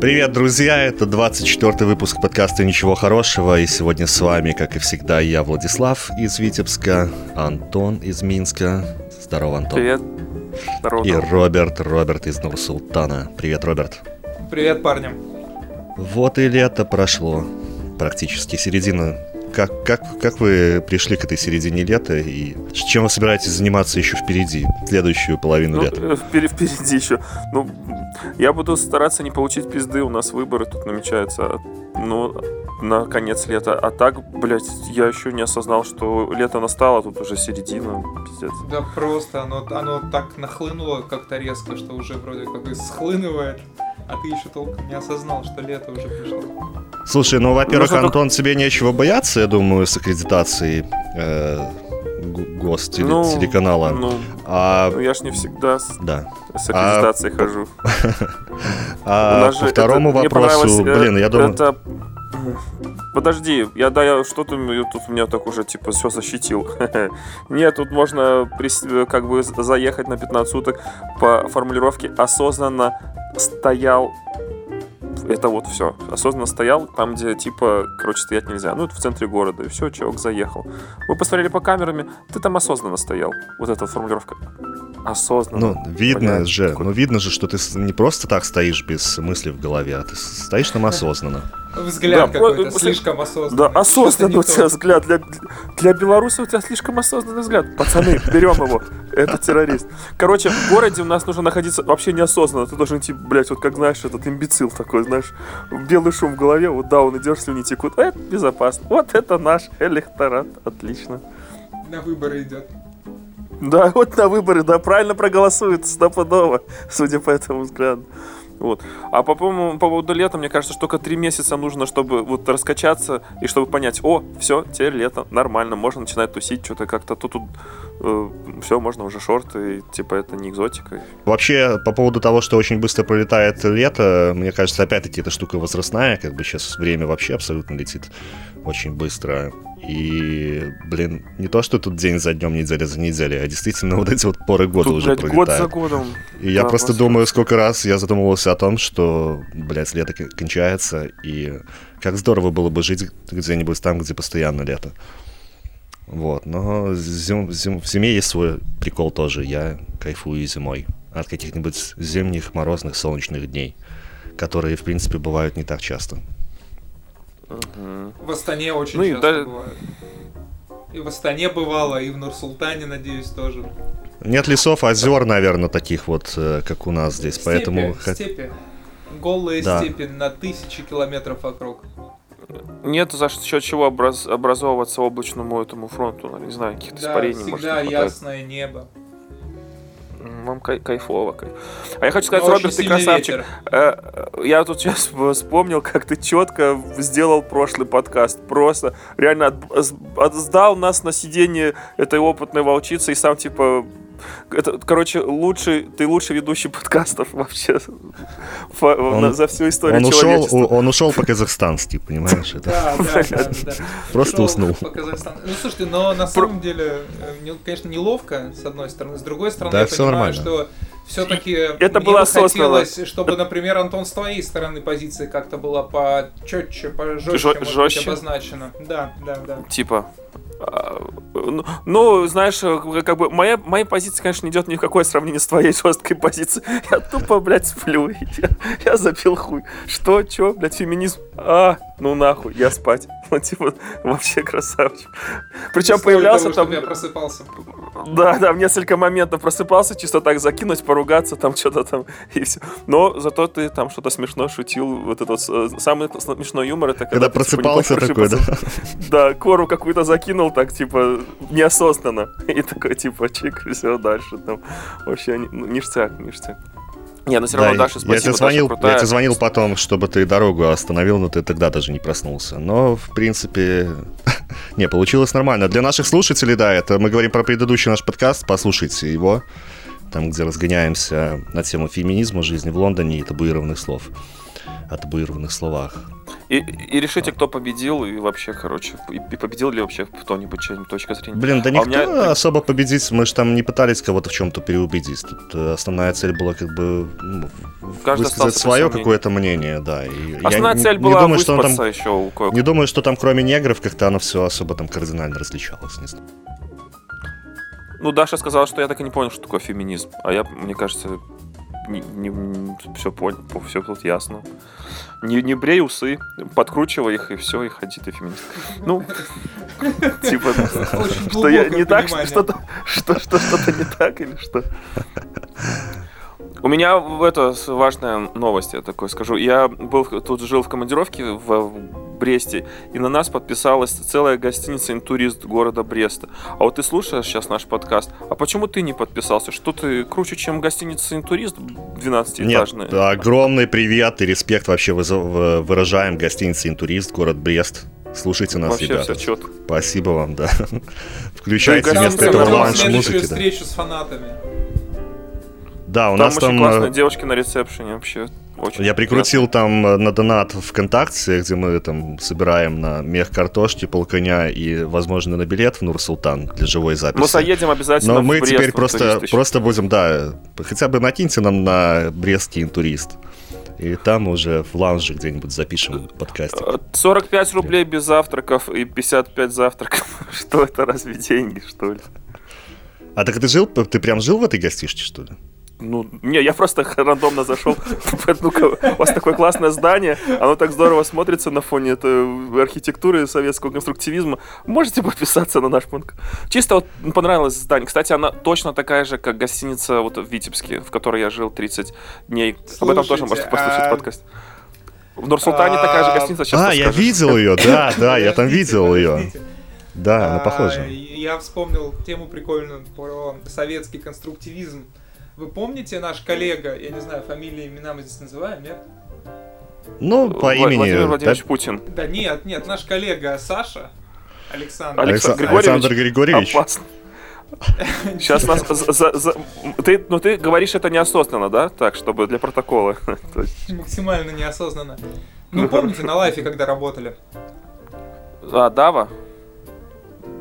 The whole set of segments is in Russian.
Привет, друзья! Это 24 выпуск подкаста «Ничего хорошего», и сегодня с вами, как и всегда, я, Владислав из Витебска, Антон из Минска. Здорово, Антон. Привет. Здорово. И Роберт, Роберт из Нур-Султана. Привет, Роберт. Привет, парни. Вот и лето прошло, практически середина как, как, как вы пришли к этой середине лета и чем вы собираетесь заниматься еще впереди, следующую половину ну, лета? Э, впереди, впереди еще. Ну, я буду стараться не получить пизды, у нас выборы тут намечаются. Ну, на конец лета. А так, блядь, я еще не осознал, что лето настало, тут уже середина, пиздец. Да просто, оно, оно так нахлынуло как-то резко, что уже вроде как и схлынывает, а ты еще толком не осознал, что лето уже пришло. Слушай, ну, во-первых, ну, Антон, только... тебе нечего бояться, я думаю, с аккредитацией э, ГОС ну, телеканала. Ну, а... ну, я ж не всегда с, да. с аккредитацией а... хожу. А по второму вопросу, э, блин, я думаю... Подожди, я да, я что-то тут у меня так уже типа все защитил. Нет, тут можно как бы заехать на 15 суток по формулировке осознанно стоял это вот все. Осознанно стоял там, где, типа, короче, стоять нельзя. Ну, это в центре города. И все, человек заехал. Мы посмотрели по камерами, ты там осознанно стоял. Вот эта формулировка. Осознанно. Ну, видно Понятно. же, такой. ну, видно же, что ты не просто так стоишь без мысли в голове, а ты стоишь там осознанно. Взгляд да, какой-то после... слишком осознанный. Да, осознанный у тебя взгляд. Для, для белоруса у тебя слишком осознанный взгляд. Пацаны, берем его. Это террорист. Короче, в городе у нас нужно находиться вообще неосознанно. Ты должен идти, блядь, вот как, знаешь, этот имбецил такой, знаешь, белый шум в голове, вот да, он идешь, слюни текут. Это безопасно. Вот это наш электорат. Отлично. На выборы идет. Да, вот на выборы, да, правильно проголосуют стопудово, судя по этому взгляду. Вот. А по, по, по поводу лета, мне кажется, что только три месяца нужно, чтобы вот раскачаться и чтобы понять, о, все, теперь лето, нормально, можно начинать тусить, что-то как-то тут, тут все, можно уже шорты, и, типа это не экзотика. Вообще, по поводу того, что очень быстро пролетает лето, мне кажется, опять-таки эта штука возрастная, как бы сейчас время вообще абсолютно летит очень быстро. И, блин, не то, что тут день за днем, неделя за неделей, а действительно вот эти вот поры года тут, уже блядь, пролетают. год за годом. И я просто абсолютно. думаю, сколько раз я задумывался о том, что, блядь, лето кончается, и как здорово было бы жить где-нибудь там, где постоянно лето. Вот, но зим, зим, в зиме есть свой прикол тоже. Я кайфую зимой от каких-нибудь зимних морозных солнечных дней, которые, в принципе, бывают не так часто. В Астане очень ну, часто и бывает. И в Астане бывало, и в Нур-Султане, надеюсь, тоже. Нет лесов, озер, наверное, таких вот, э, как у нас здесь, степи, поэтому... Степи. Голые да. степи на тысячи километров вокруг. Нет за счет чего образ, образовываться облачному этому фронту, не знаю, каких-то да, испарений. всегда может, ясное небо вам кай- кайфово. А я хочу сказать, Но Роберт, ты красавчик. Ветер. Э, я тут сейчас вспомнил, как ты четко сделал прошлый подкаст. Просто реально сдал нас на сиденье этой опытной волчицы и сам типа это, короче, лучший, ты лучший ведущий подкастов вообще он, за всю историю он ушел, он ушел по-казахстански, понимаешь? Да, да, да. Просто уснул. Ну, слушайте, но на самом деле, э, конечно, неловко, с одной стороны. С другой стороны, я понимаю, что все-таки это было осознанно. хотелось, чтобы, например, Антон с твоей стороны позиции как-то была почетче, пожестче, жестче обозначена. Да, да, да. Типа, ну, знаешь, как бы моя, моя позиция, конечно, не идет ни в какое сравнение с твоей жесткой позицией. Я тупо, блядь, сплю. Я, я запил хуй. Что, чё, блядь, феминизм? А, ну нахуй, я спать. Ну, типа, вообще красавчик. Причем появлялся того, там... я просыпался. Да, да, в несколько моментов просыпался, чисто так закинуть, поругаться, там что-то там, и все. Но зато ты там что-то смешно шутил. Вот этот э, самый смешной юмор, это когда... Когда ты, типа, просыпался типа, такой, да? Да, кору какую-то закинул, так, типа, неосознанно. И такой, типа, чик, и все, дальше там. Вообще, ништяк, ништяк. Не, ну все равно да, Даша, спасибо, я тебе, звонил, Даша я тебе звонил потом, чтобы ты дорогу остановил, но ты тогда даже не проснулся. Но, в принципе, не, получилось нормально. Для наших слушателей, да, это мы говорим про предыдущий наш подкаст, послушайте его, там, где разгоняемся на тему феминизма, жизни в Лондоне и табуированных слов. О табуированных словах. И, и решите, кто победил, и вообще, короче, и, и победил ли вообще кто-нибудь, чья-нибудь точка зрения. Блин, да А никто меня- особо победить, мы же там не пытались кого-то в чем-то переубедить. Тут э, основная цель была как бы ну, Каждый высказать свое какое-то мнение, да. И я Основная не- цель не была думаю, что он там, еще у кое не думаю, что там кроме негров как-то оно все особо там кардинально различалось. Не знаю. Ну, Даша сказала, что я так и не понял, что такое феминизм. А я, мне кажется, не, все понял, все тут ясно. Не, не брей усы, подкручивай их, и все, и ходи ты феминист. Ну, типа, что я не так, что-то не так или что? У меня в это важная новость, я такое скажу. Я был тут жил в командировке в Бресте, и на нас подписалась целая гостиница «Интурист» города Бреста. А вот ты слушаешь сейчас наш подкаст, а почему ты не подписался? Что ты круче, чем гостиница «Интурист» 12-этажная? Нет, огромный привет и респект вообще выражаем гостинице «Интурист», город Брест. Слушайте нас, Вообще ребята. все четко. Спасибо вам, да. Включайте Да вместо этого следующую музыки, да. встречу с фанатами. Да, у Там нас очень там... классные э, девушки на ресепшене вообще. Очень Я прикрутил там э, на донат ВКонтакте, где мы там собираем на мех картошки, полконя и, возможно, на билет в Нур-Султан для живой записи. Мы заедем обязательно Но мы Брест, теперь просто, просто будем, да, хотя бы накиньте нам на брестский интурист. И там уже в лаунже где-нибудь запишем подкастик. Э, 45 рублей без завтраков и 55 завтраков. Что это, разве деньги, что ли? А так ты жил, ты прям жил в этой гостишке, что ли? Ну, не, я просто рандомно зашел. Ну-ка, у вас такое классное здание, оно так здорово смотрится на фоне этой архитектуры советского конструктивизма. Можете подписаться на наш пункт? Чисто вот понравилось здание. Кстати, она точно такая же, как гостиница вот в Витебске, в которой я жил 30 дней. Об этом тоже Слушайте, можете послушать а- подкаст. В Нур-Султане такая же А, гостиница, сейчас а, я видел ее, да, да, я там видел ее. Да, она А, похожа. Я вспомнил тему прикольную про советский конструктивизм. Вы помните наш коллега, я не знаю, фамилии, имена мы здесь называем, нет? Ну, по Вла- имени... Владимир да, Владимирович Путин. Да нет, нет, наш коллега Саша, Александр. Алекс- Алекса- Григорьевич? Александр Григорьевич. Опасно. Сейчас нас за- за- за- ты, ну ты говоришь это неосознанно, да? Так, чтобы для протокола. Максимально неосознанно. Ну, помните, на лайфе, когда работали? А, Дава?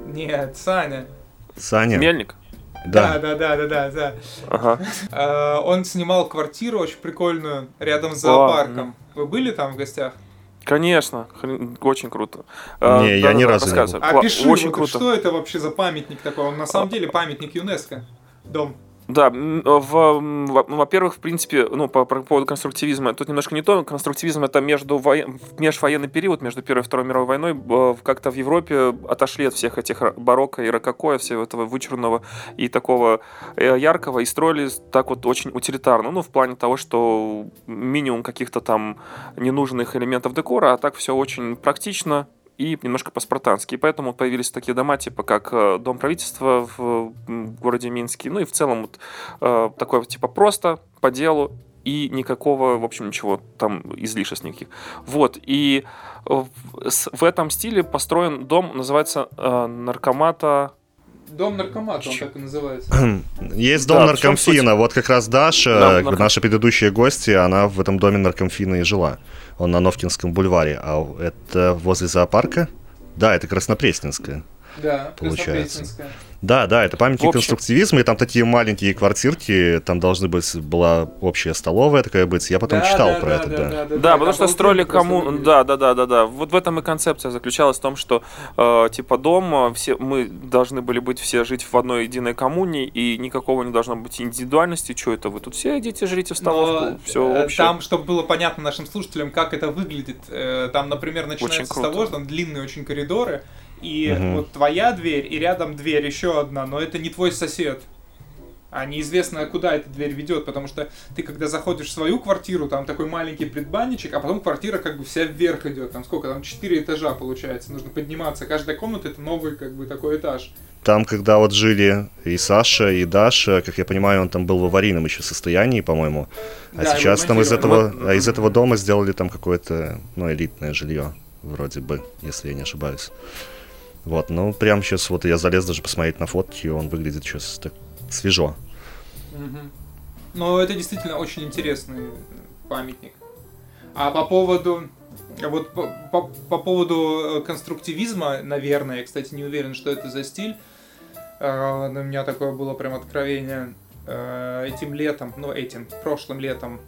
Нет, Саня. Саня. Мельник? Да, Да. да, да, да, да, да. Ага. А, Он снимал квартиру очень прикольную рядом с зоопарком. Вы были там в гостях? Конечно, очень круто. А, Не, я ни разу не рассказывай. А Кла- пиши, очень вот круто. что это вообще за памятник такой? Он на самом деле памятник ЮНЕСКо. Дом. Да, ну, во-первых, в принципе, ну, по, по поводу конструктивизма, тут немножко не то. Конструктивизм это между воен- межвоенный период, между Первой и Второй мировой войной, э, как-то в Европе отошли от всех этих барокко и рококо, всего этого вычурного и такого э, яркого, и строили так вот очень утилитарно. Ну, в плане того, что минимум каких-то там ненужных элементов декора, а так все очень практично, и немножко по-спартански. И поэтому появились такие дома, типа как э, Дом правительства в городе Минске. Ну и в целом вот э, такое типа просто, по делу, и никакого, в общем, ничего там излишеств никаких. Вот, и в этом стиле построен дом, называется э, Наркомата... Дом наркомата, он так и называется. Есть дом Да, наркомфина. Вот как раз Даша, Да, э, наша предыдущая гостья, она в этом доме наркомфина и жила. Он на Новкинском бульваре. А это возле зоопарка? Да, это Краснопресненская. Да, Получается. Краснопресненская. Да, да, это памятник общем- конструктивизма, и там такие маленькие квартирки, там должны быть, была общая столовая такая быть, я потом Да, читал да, про да, это, да, да. да, да, Да, потому что строили кому... Да, да, да, да, да. Вот в этом и концепция заключалась в том, что э, типа дом, э, все, мы должны были быть все жить в одной единой коммуне, и никакого не должно быть индивидуальности. Что это вы тут все идите, жрите в столовку, Но, все э, общее. Там, чтобы было понятно нашим слушателям, как это выглядит, э, там, например, начинается с того, что там длинные очень коридоры, и Мгм. вот твоя дверь, и рядом дверь еще одна, но это не твой сосед. А неизвестно, куда эта дверь ведет, потому что ты, когда заходишь в свою квартиру, там такой маленький предбанничек, а потом квартира как бы вся вверх идет. Там сколько? Там четыре этажа получается. Нужно подниматься. Каждая комната это новый как бы такой этаж. Там, когда вот жили и Саша, и Даша, как я понимаю, он там был в аварийном еще состоянии, по-моему. А Да, сейчас там из этого, а из этого дома сделали там какое-то, ну, элитное жилье, вроде бы, если я не ошибаюсь. Вот, ну, прям сейчас вот я залез даже посмотреть на фотки, он выглядит сейчас так свежо. Мгм. Но это действительно очень интересный памятник. А по поводу Вот по, по, по поводу э, конструктивизма, наверное, я, кстати, не уверен, что это за стиль. Э, у меня такое было прям откровение э, этим летом, ну этим, прошлым летом.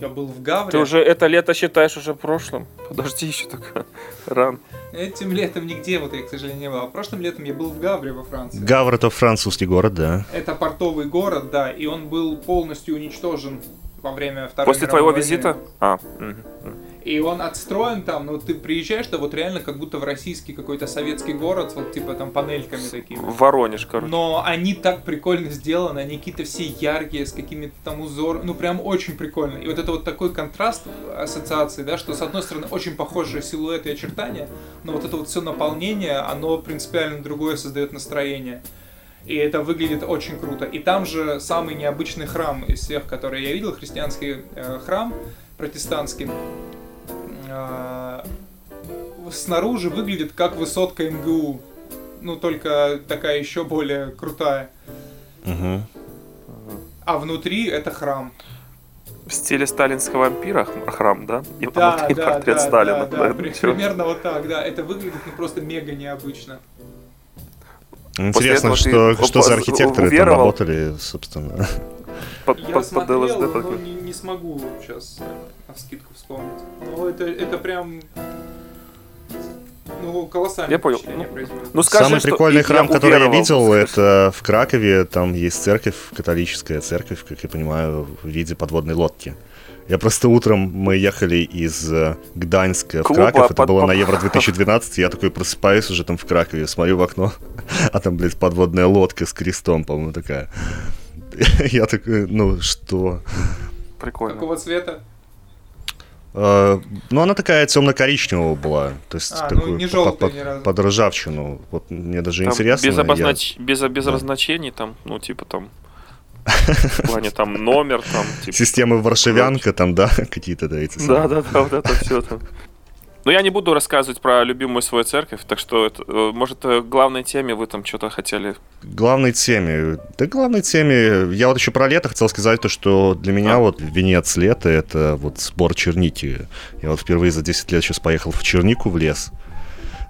Я был в Гавре. Ты уже это лето считаешь уже прошлым? Подожди еще только рано. Этим летом нигде вот я, к сожалению, не был. А прошлым летом я был в Гавре во Франции. Гавр это французский город, да. Это портовый город, да, и он был полностью уничтожен во время Второй После мировой твоего войны. визита? А, мгм. И он отстроен там, ну ты приезжаешь, да вот реально как будто в российский какой-то советский город, вот типа там панельками такими. Воронеж, короче. Но они так прикольно сделаны, они какие-то все яркие, с какими-то там узорами, ну прям очень прикольно. И вот это вот такой контраст ассоциации, да, что с одной стороны очень похожие силуэты и очертания, но вот это вот все наполнение, оно принципиально другое создает настроение. И это выглядит очень круто. И там же самый необычный храм из всех, которые я видел, христианский э, храм протестантский. Э, снаружи выглядит как высотка МГУ. Ну, только такая еще более крутая. Мгм. А внутри это храм. В стиле сталинского ампира х- храм, да? И Да, внутри да, портрет да, Сталина. да, да, да, при- примерно вот так, да. Это выглядит ну, просто мега необычно. Интересно, этого что, ты что за архитекторы там уверовал? работали, собственно. Под, Я под- под смотрел, ЛСД но не смогу сейчас на скидку вспомнить. Но это, это прям... Ну, колоссальное Я понял. Ну. Ну скажи, Самый что прикольный я храм, который я видел, скажи. это в Кракове. Там есть церковь, католическая церковь, как я понимаю, в виде подводной лодки. Я просто утром мы ехали из э, Гданьска в Клуба Краков, это под- было на Евро 2012, и я такой просыпаюсь уже там в Кракове, смотрю в окно, а там, блядь, подводная лодка с крестом, по-моему, такая. Я такой, ну что? Прикольно. Какого цвета? Э, Ну, она такая темно-коричневая была, то есть А, ну, такую не по- желтая по- ни под ржавчину. Вот мне даже Там интересно. без, я- обознач... без, без Да. обозначений там, ну, типа там, в плане там номер, там, типа. Системы Варшавянка, там, да, какие-то, да, эти Да, да, да, вот это все там. Но я не буду рассказывать про любимую свою церковь, так что, это, э, может, э, главной теме вы там что-то хотели... Главной теме. Да, главной теме. Я вот еще про лето хотел сказать то, что для меня А. вот венец лета это вот сбор черники. Я вот впервые за 10 лет сейчас поехал в чернику в лес.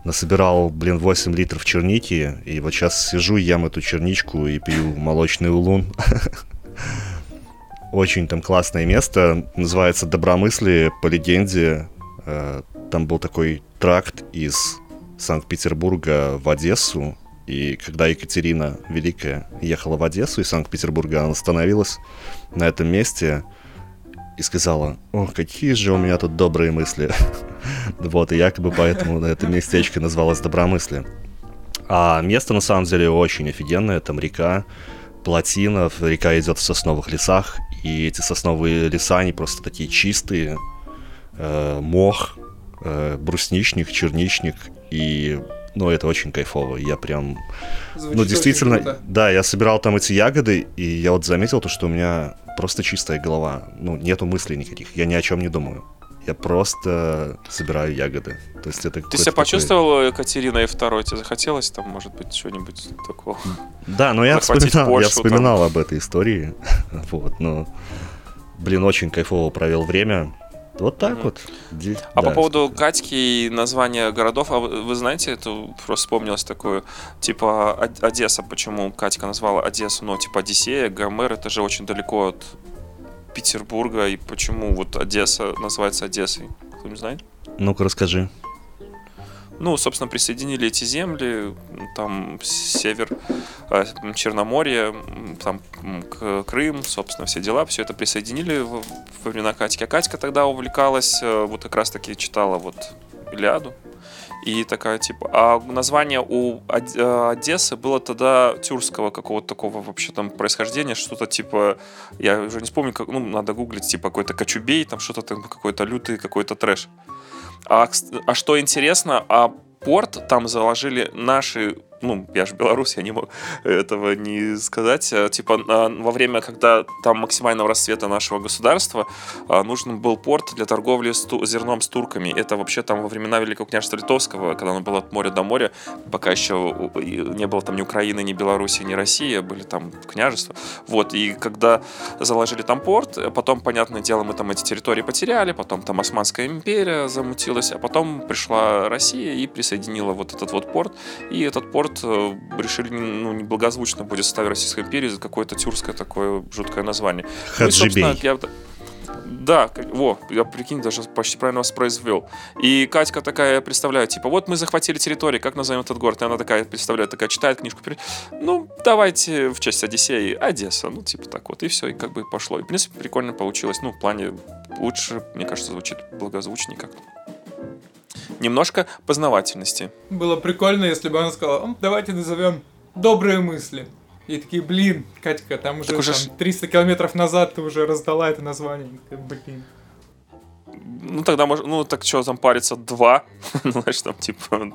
Насобирал, блин, 8 литров черники. И вот сейчас сижу, ем эту черничку и пью молочный улун. Очень там классное место. Называется Добромыслие по легенде. Там был такой тракт из Санкт-Петербурга в Одессу. И когда Екатерина Великая ехала в Одессу из Санкт-Петербурга, она остановилась на этом месте и сказала, о, какие же у меня тут добрые мысли. Вот, и якобы поэтому это местечко называлось Добромыслие. А место на самом деле очень офигенное, там река, плотина, река идет в сосновых лесах, и эти сосновые леса, они просто такие чистые, э, мох, э, брусничник, черничник, и, ну, это очень кайфово, я прям Звучит ну, очень действительно, круто. да, я собирал там эти ягоды, и я вот заметил то, что у меня просто чистая голова. Ну, нету мыслей никаких, я ни о чем не думаю. Я просто собираю ягоды. То есть это Ты себя такой- почувствовал Екатериной II? Тебе захотелось там, может быть, что-нибудь такого? Да, но я вспоминал, я вспоминал об этой истории. вот, но, блин, очень кайфово провел время. Вот так вот. А да, по поводу сколько- Катьки и названия городов, а вы вы знаете, это просто вспомнилось такое, типа Од- Одесса, почему Катька назвала Одессу, ну, типа Одиссея, Гомер, это же очень далеко от Петербурга, и почему вот Одесса называется Одессой? Кто-нибудь знает? Ну-ка, расскажи. Ну, собственно, присоединили эти земли, там север э, Черноморье, там Крым, собственно, все дела, все это присоединили во времена Катьки. А Катька тогда увлекалась, э, вот как раз-таки читала вот Илиаду. И такая типа... А название у э, Одессы было тогда тюркского какого-то такого вообще там происхождения, что-то типа... Я уже не вспомню, как, ну, надо гуглить, типа какой-то Кочубей, там что-то там какой-то лютый, какой-то трэш. А, а что интересно, а порт там заложили наши ну, я же белорус, я не мог этого не сказать. Э, типа, во время, когда там максимального расцвета нашего государства, нужен был порт для торговли с ту, зерном с турками. Это вообще там во времена Великого княжества Литовского, когда оно было от моря до моря, пока еще не было там ни Украины, ни Беларуси, ни России, были там княжества. Вот, и когда заложили там порт, потом, понятное дело, мы там эти территории потеряли, потом там Османская империя замутилась, а потом пришла Россия и присоединила вот этот вот порт, и этот порт э, решили, ну, неблагозвучно будет составе Российской империи за какое-то тюркское такое жуткое название. Хаджибей. Ну, и, я, да, во, я прикинь, даже почти правильно воспроизвел. И Катька такая, представляю, типа, вот мы захватили территорию, как назовем этот город? И она такая, представляет, такая, читает книжку, ну, давайте в честь Одиссеи Одесса, ну, типа так вот, и все, и как бы пошло. И, в принципе, прикольно получилось, ну, в плане лучше, мне кажется, звучит благозвучнее как-то. Немножко познавательности. Было прикольно, если бы она сказала, давайте назовем «Добрые мысли». И такие, блин, Катька, там уже, уже там, 300 километров назад ты уже раздала это название. Блин. Ну тогда, может, ну так что там париться два? знаешь, там типа...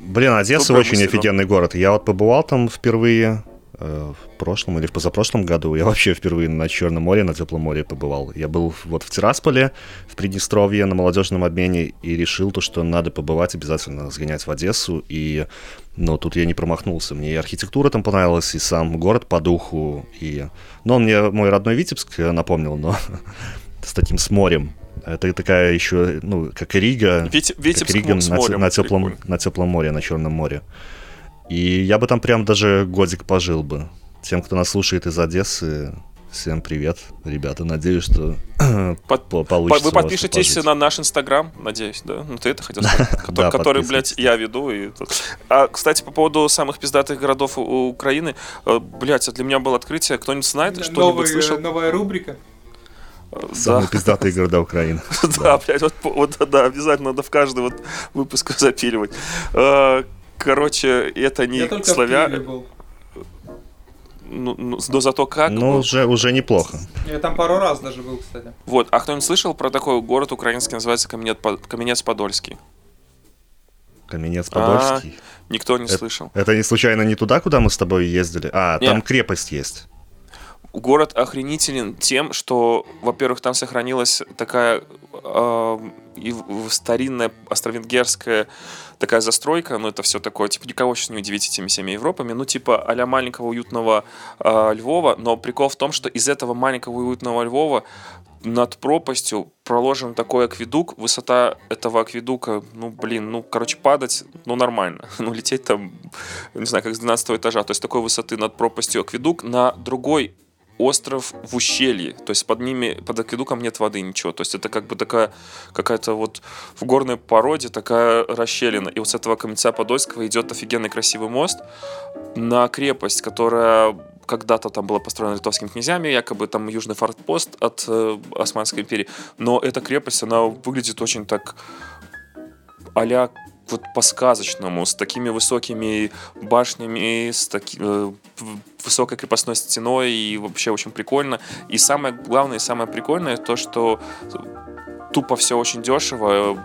Блин, Одесса Добрый очень офигенный город. Я вот побывал там впервые в прошлом или в позапрошлом году. Я вообще впервые на Черном море, на Теплом море побывал. Я был вот в Тирасполе, в Приднестровье, на молодежном обмене и решил то, что надо побывать, обязательно сгонять в Одессу. И но тут я не промахнулся. Мне и архитектура там понравилась, и сам город по духу. И... Но он мне мой родной Витебск напомнил, но с таким с морем. Это такая еще, ну, как и Рига. Вит... Витебск как Рига на, на, теплом, на теплом море, на Черном море. И я бы там прям даже годик пожил бы. Тем, кто нас слушает из Одессы, Всем привет, ребята. Надеюсь, что Под, получится. Вы подпишетесь на наш инстаграм, надеюсь, да? Ну, ты это хотел сказать. Который, который блядь, я веду. И... А, кстати, по поводу самых пиздатых городов Украины, э, блядь, для меня было открытие. Кто-нибудь знает, что-нибудь слышал? Новая рубрика. Самые пиздатые города Украины. Да, блядь, вот, да, обязательно надо в каждый вот выпуск запиливать. Короче, это не славяне ну, ну, но зато как. Ну, уже, уже неплохо. Я там пару раз даже был, кстати. Вот, а кто-нибудь слышал про такой город украинский, называется Каменец-Подольский? Каменец-Подольский? А, никто не это, слышал. Это не случайно не туда, куда мы с тобой ездили? А, Нет. там крепость есть. Город охренителен тем, что, во-первых, там сохранилась такая э, старинная австро-венгерская такая застройка, ну это все такое, типа никого сейчас не удивить этими всеми Европами, ну типа а маленького уютного э, Львова, но прикол в том, что из этого маленького уютного Львова над пропастью проложен такой акведук, высота этого акведука, ну, блин, ну, короче, падать, ну, нормально. Ну, лететь там, не знаю, как с 12 этажа, то есть такой высоты над пропастью акведук на другой остров в ущелье, то есть под ними, под акведуком нет воды, ничего, то есть это как бы такая какая-то вот в горной породе такая расщелина, и вот с этого каменца Подольского идет офигенный красивый мост на крепость, которая когда-то там была построена литовскими князьями, якобы там южный фортпост от э, Османской империи, но эта крепость, она выглядит очень так а вот по-сказочному, с такими высокими башнями, с таки, э, высокой крепостной стеной, и вообще очень прикольно. И самое главное, и самое прикольное, то, что тупо все очень дешево,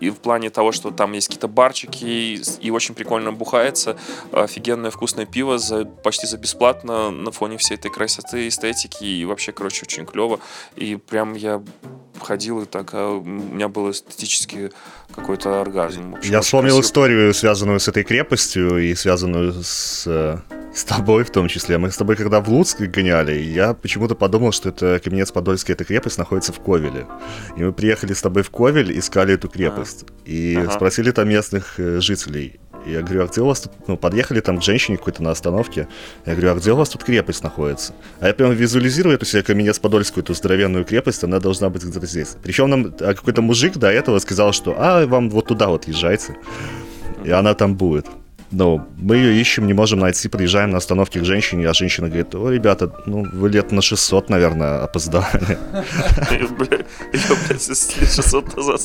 и в плане того, что там есть какие-то барчики, и, и очень прикольно бухается, офигенное вкусное пиво за, почти за бесплатно на фоне всей этой красоты, эстетики, и вообще, короче, очень клево. И прям я ходил и так, а у меня был эстетический какой-то оргазм. Общем, я вспомнил красиво. историю, связанную с этой крепостью и связанную с э, с тобой в том числе. Мы с тобой когда в Луцк гоняли, я почему-то подумал, что это Каменец-Подольский, эта крепость находится в Ковеле. И мы приехали с тобой в Ковель, искали эту крепость. А. И ага. спросили там местных э, жителей. Я говорю, а где у вас тут... Ну, подъехали там к женщине какой-то на остановке. Я говорю, а где у вас тут крепость находится? А я прям визуализирую эту себе Каменец-Подольскую, эту здоровенную крепость, она должна быть где-то здесь. Причем нам а какой-то мужик до этого сказал, что а, вам вот туда вот езжайте. И она там будет. Ну, мы ее ищем, не можем найти, приезжаем на остановке к женщине, а женщина говорит, о, ребята, ну, вы лет на 600, наверное, опоздали. Ее, блядь, 600 назад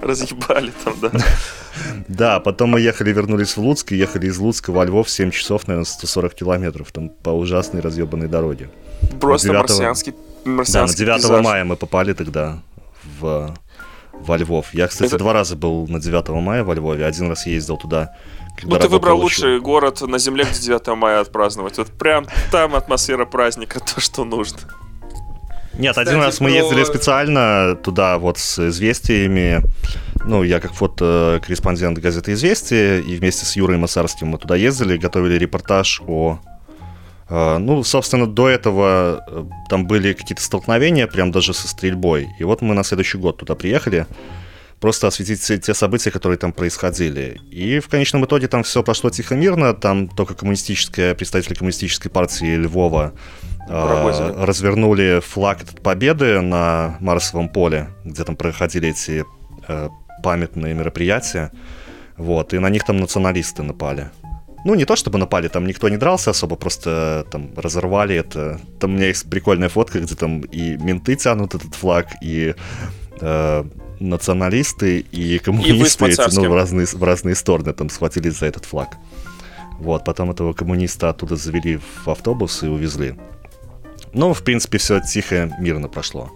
разъебали там, да. Да, потом мы ехали, вернулись в Луцк, и ехали из Луцка во Львов 7 часов, наверное, 140 километров, там по ужасной разъебанной дороге. Просто марсианский, Да, на 9 мая мы попали тогда в во Львов. Я, кстати, Это- два раза был на 9 мая во Львове. Один раз ездил туда, Ну, ты выбрал лучший город на земле, где 9 мая отпраздновать. Вот прям там атмосфера праздника, то, что нужно. Нет, Кстати, один раз мы про- ездили специально туда вот с известиями. Ну, я как фотокорреспондент газеты «Известия», и вместе с Юрой Масарским мы туда ездили, готовили репортаж о... э, Ну, собственно, до этого э, там были какие-то столкновения, прям даже со стрельбой. И вот мы на следующий год туда приехали, просто осветить все те события, которые там происходили. И в конечном итоге там все прошло тихо-мирно, там только коммунистическая, представители коммунистической партии Львова э, развернули флаг победы на Марсовом поле, где там проходили эти э, памятные мероприятия. Вот, и на них там националисты напали. Ну, не то чтобы напали, там никто не дрался особо, просто там разорвали это. Там у меня есть прикольная фотка, где там и менты тянут этот флаг, и э, националисты, и коммунисты эти, Мацарским. ну, в разные, в разные стороны там схватились за этот флаг. Вот, потом этого коммуниста оттуда завели в автобус и увезли. Ну, в принципе, все тихо, мирно прошло.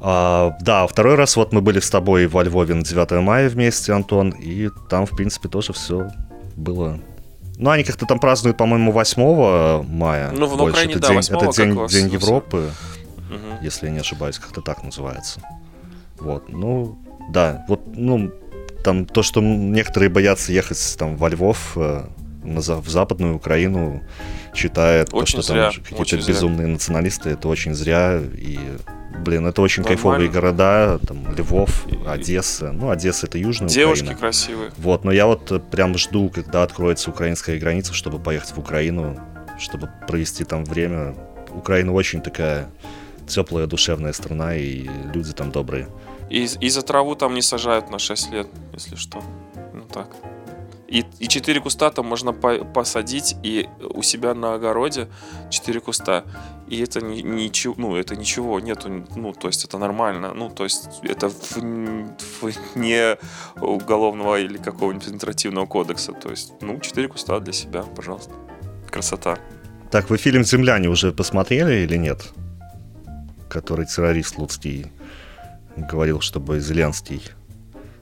А, да, второй раз вот мы были с тобой во Львове на 9 мая вместе, Антон, и там, в принципе, тоже все было... Ну, они как-то там празднуют, по-моему, 8 мая. Ну, в больше. Украине, это да, день, 8 это день, день Европы, Мгм. если я не ошибаюсь, как-то так называется. Вот, ну, да, вот, ну, там то, что некоторые боятся ехать там во Львов, э, на в западную Украину, считая, то, что зря, там какие-то очень зря. безумные националисты, это очень зря, и, блин, это очень Нормально. кайфовые города, там, Львов, Одесса, ну, Одесса это южная Девушки Украина. красивые. Вот, но я вот э, прям жду, когда откроется украинская граница, чтобы поехать в Украину, чтобы провести там время. Украина очень такая теплая, душевная страна, и люди там добрые. И, и за траву там не сажают на 6 лет, если что. Ну так. И, и 4 куста там можно по- посадить, и у себя на огороде 4 куста. И это ни- ничего, ну, это ничего, нету, ну, то есть это нормально. Ну, то есть это в- вне уголовного или какого-нибудь административного кодекса. То есть, ну, 4 куста для себя, пожалуйста. Красота. Так, вы фильм «Земляне» уже посмотрели или нет? Который террорист Луцкий говорил, чтобы Зеленский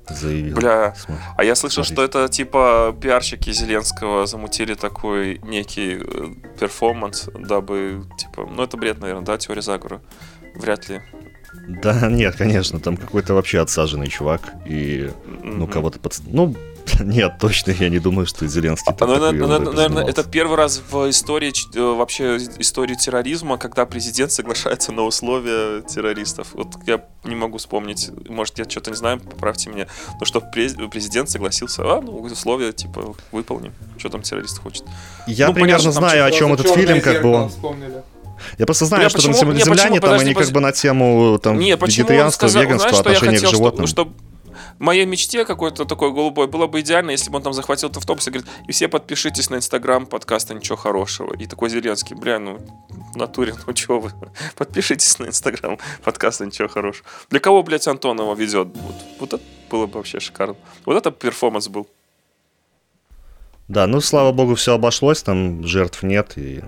заявил. Бля, Сма- А я слышал, Смотрите. что это типа пиарщики Зеленского замутили такой некий э, перформанс, дабы, типа, ну это бред, наверное, да, теория заговора. Вряд ли. Да, нет, конечно, там какой-то вообще отсаженный чувак, и, ну, Мгм. кого-то под... Ну, нет, точно я не думаю, что Зеленский А, там ну, такой на- ерундой на- наверное, это первый раз в истории, э, вообще истории терроризма, когда президент соглашается на условия террористов. Вот я не могу вспомнить, может, я что-то не знаю, поправьте меня, но что през- президент согласился, а, ну, условия, типа, выполним, что там террорист хочет. Я ну, примерно понятно, там знаю, о чем этот «Чёрное фильм, как бы зеркало» он... вспомнили. Я просто знаю, Бля, что там почему- не, земляне, почему? там Подожди, они как подожди. бы на тему там Не, почему он вегетарианства, сказал, веганства, знаешь, что я отношения к животным. чтобы моей мечте какой-то такой голубой было бы идеально, если бы он там захватил этот автобус и говорит, и все подпишитесь на инстаграм подкаста «Ничего хорошего». И такой Зеленский, бля, ну, в натуре, ну чё вы, подпишитесь на инстаграм подкаста «Ничего хорошего». Для кого, блядь, Антонова ведет? Вот, вот это было бы вообще шикарно. Вот это перформанс был. Да, ну, слава богу, все обошлось, там жертв нет, и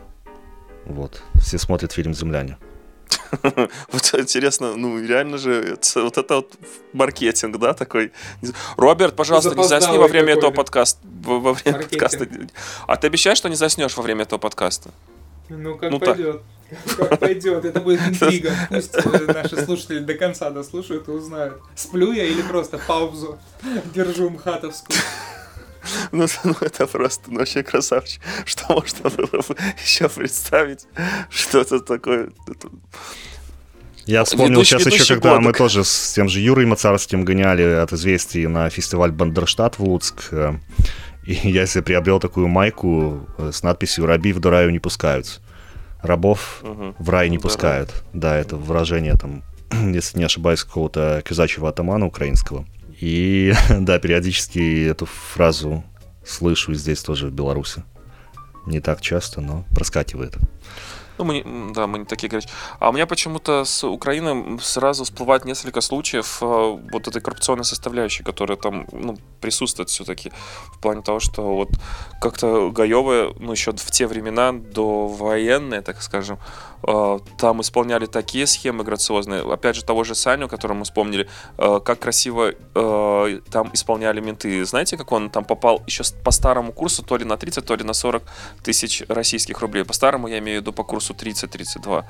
вот, все смотрят фильм «Земляне». Вот интересно, ну реально же, вот это вот маркетинг, да, такой. Роберт, пожалуйста, не засни во время этого подкаста. Во, время подкаста. А ты обещаешь, что не заснешь во время этого подкаста? Ну, как Ну, пойдет. Как пойдет. Это будет интрига. Пусть наши слушатели до конца дослушают и узнают, сплю я или просто паузу держу мхатовскую. Ну, ну, это просто ну, вообще красавчик. Что можно было бы еще представить? Что-то такое. Я вспомнил Ведущий- сейчас еще, ведущий когда мы Годок. тоже с тем же Юрой Мацарским гоняли от известий на фестиваль Бандерштат в Луцк. И я себе приобрел такую майку э, с надписью «Раби в раю не пускают». Рабов Мгм. в рай не Да. пускают. Да, это выражение там, если не ошибаюсь, какого-то казачьего атамана украинского. И да, периодически эту фразу слышу здесь тоже в Беларуси. Не так часто, но проскакивает. Ну, мы, не- да, мы не такие горячие. А у меня почему-то с Украины сразу всплывает несколько случаев э, вот этой коррупционной составляющей, которая там, ну, присутствует все-таки в плане того, что вот как-то Гаевы, ну, еще в те времена, до военные, так скажем, там исполняли такие схемы грациозные. Опять же, того же Саню, которого мы вспомнили, э, как красиво э, там исполняли менты. Знаете, как он там попал еще по старому курсу, то ли на 30, то ли на 40 тысяч российских рублей. По старому я имею в виду по курсу 30-32.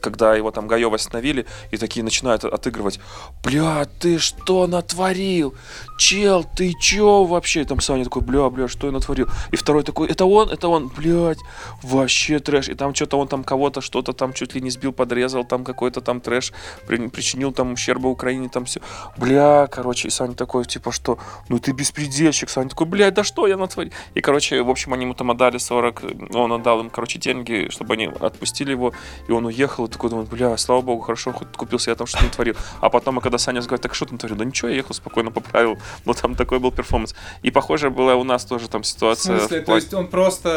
Когда его там Гаева остановили, и такие начинают отыгрывать. Бля, ты что натворил? Чел, ты чё вообще? И Там Саня такой, бля, бля, что я натворил? И второй такой, это он, это он, блядь, вообще трэш. И там что-то он там кого-то что-то там чуть ли не сбил, подрезал, там какой-то там трэш, при- причинил там ущерба Украине, там все. Бля, короче, и Саня такой, типа, что, ну ты беспредельщик. Саня такой, блядь, да что я натворил? И, короче, в общем, они ему там отдали 40, он отдал им, короче, деньги, чтобы они отпустили его, и он уехал, и такой думает, бля, слава богу, хорошо, хоть купился, я там что-то натворил. А потом, когда Саня говорит, так что ты натворил? Да ничего, я ехал спокойно, поправил. Ну, там такой был перформанс. И, похоже, была у нас тоже там В ситуация. смысле, в то плане- есть он просто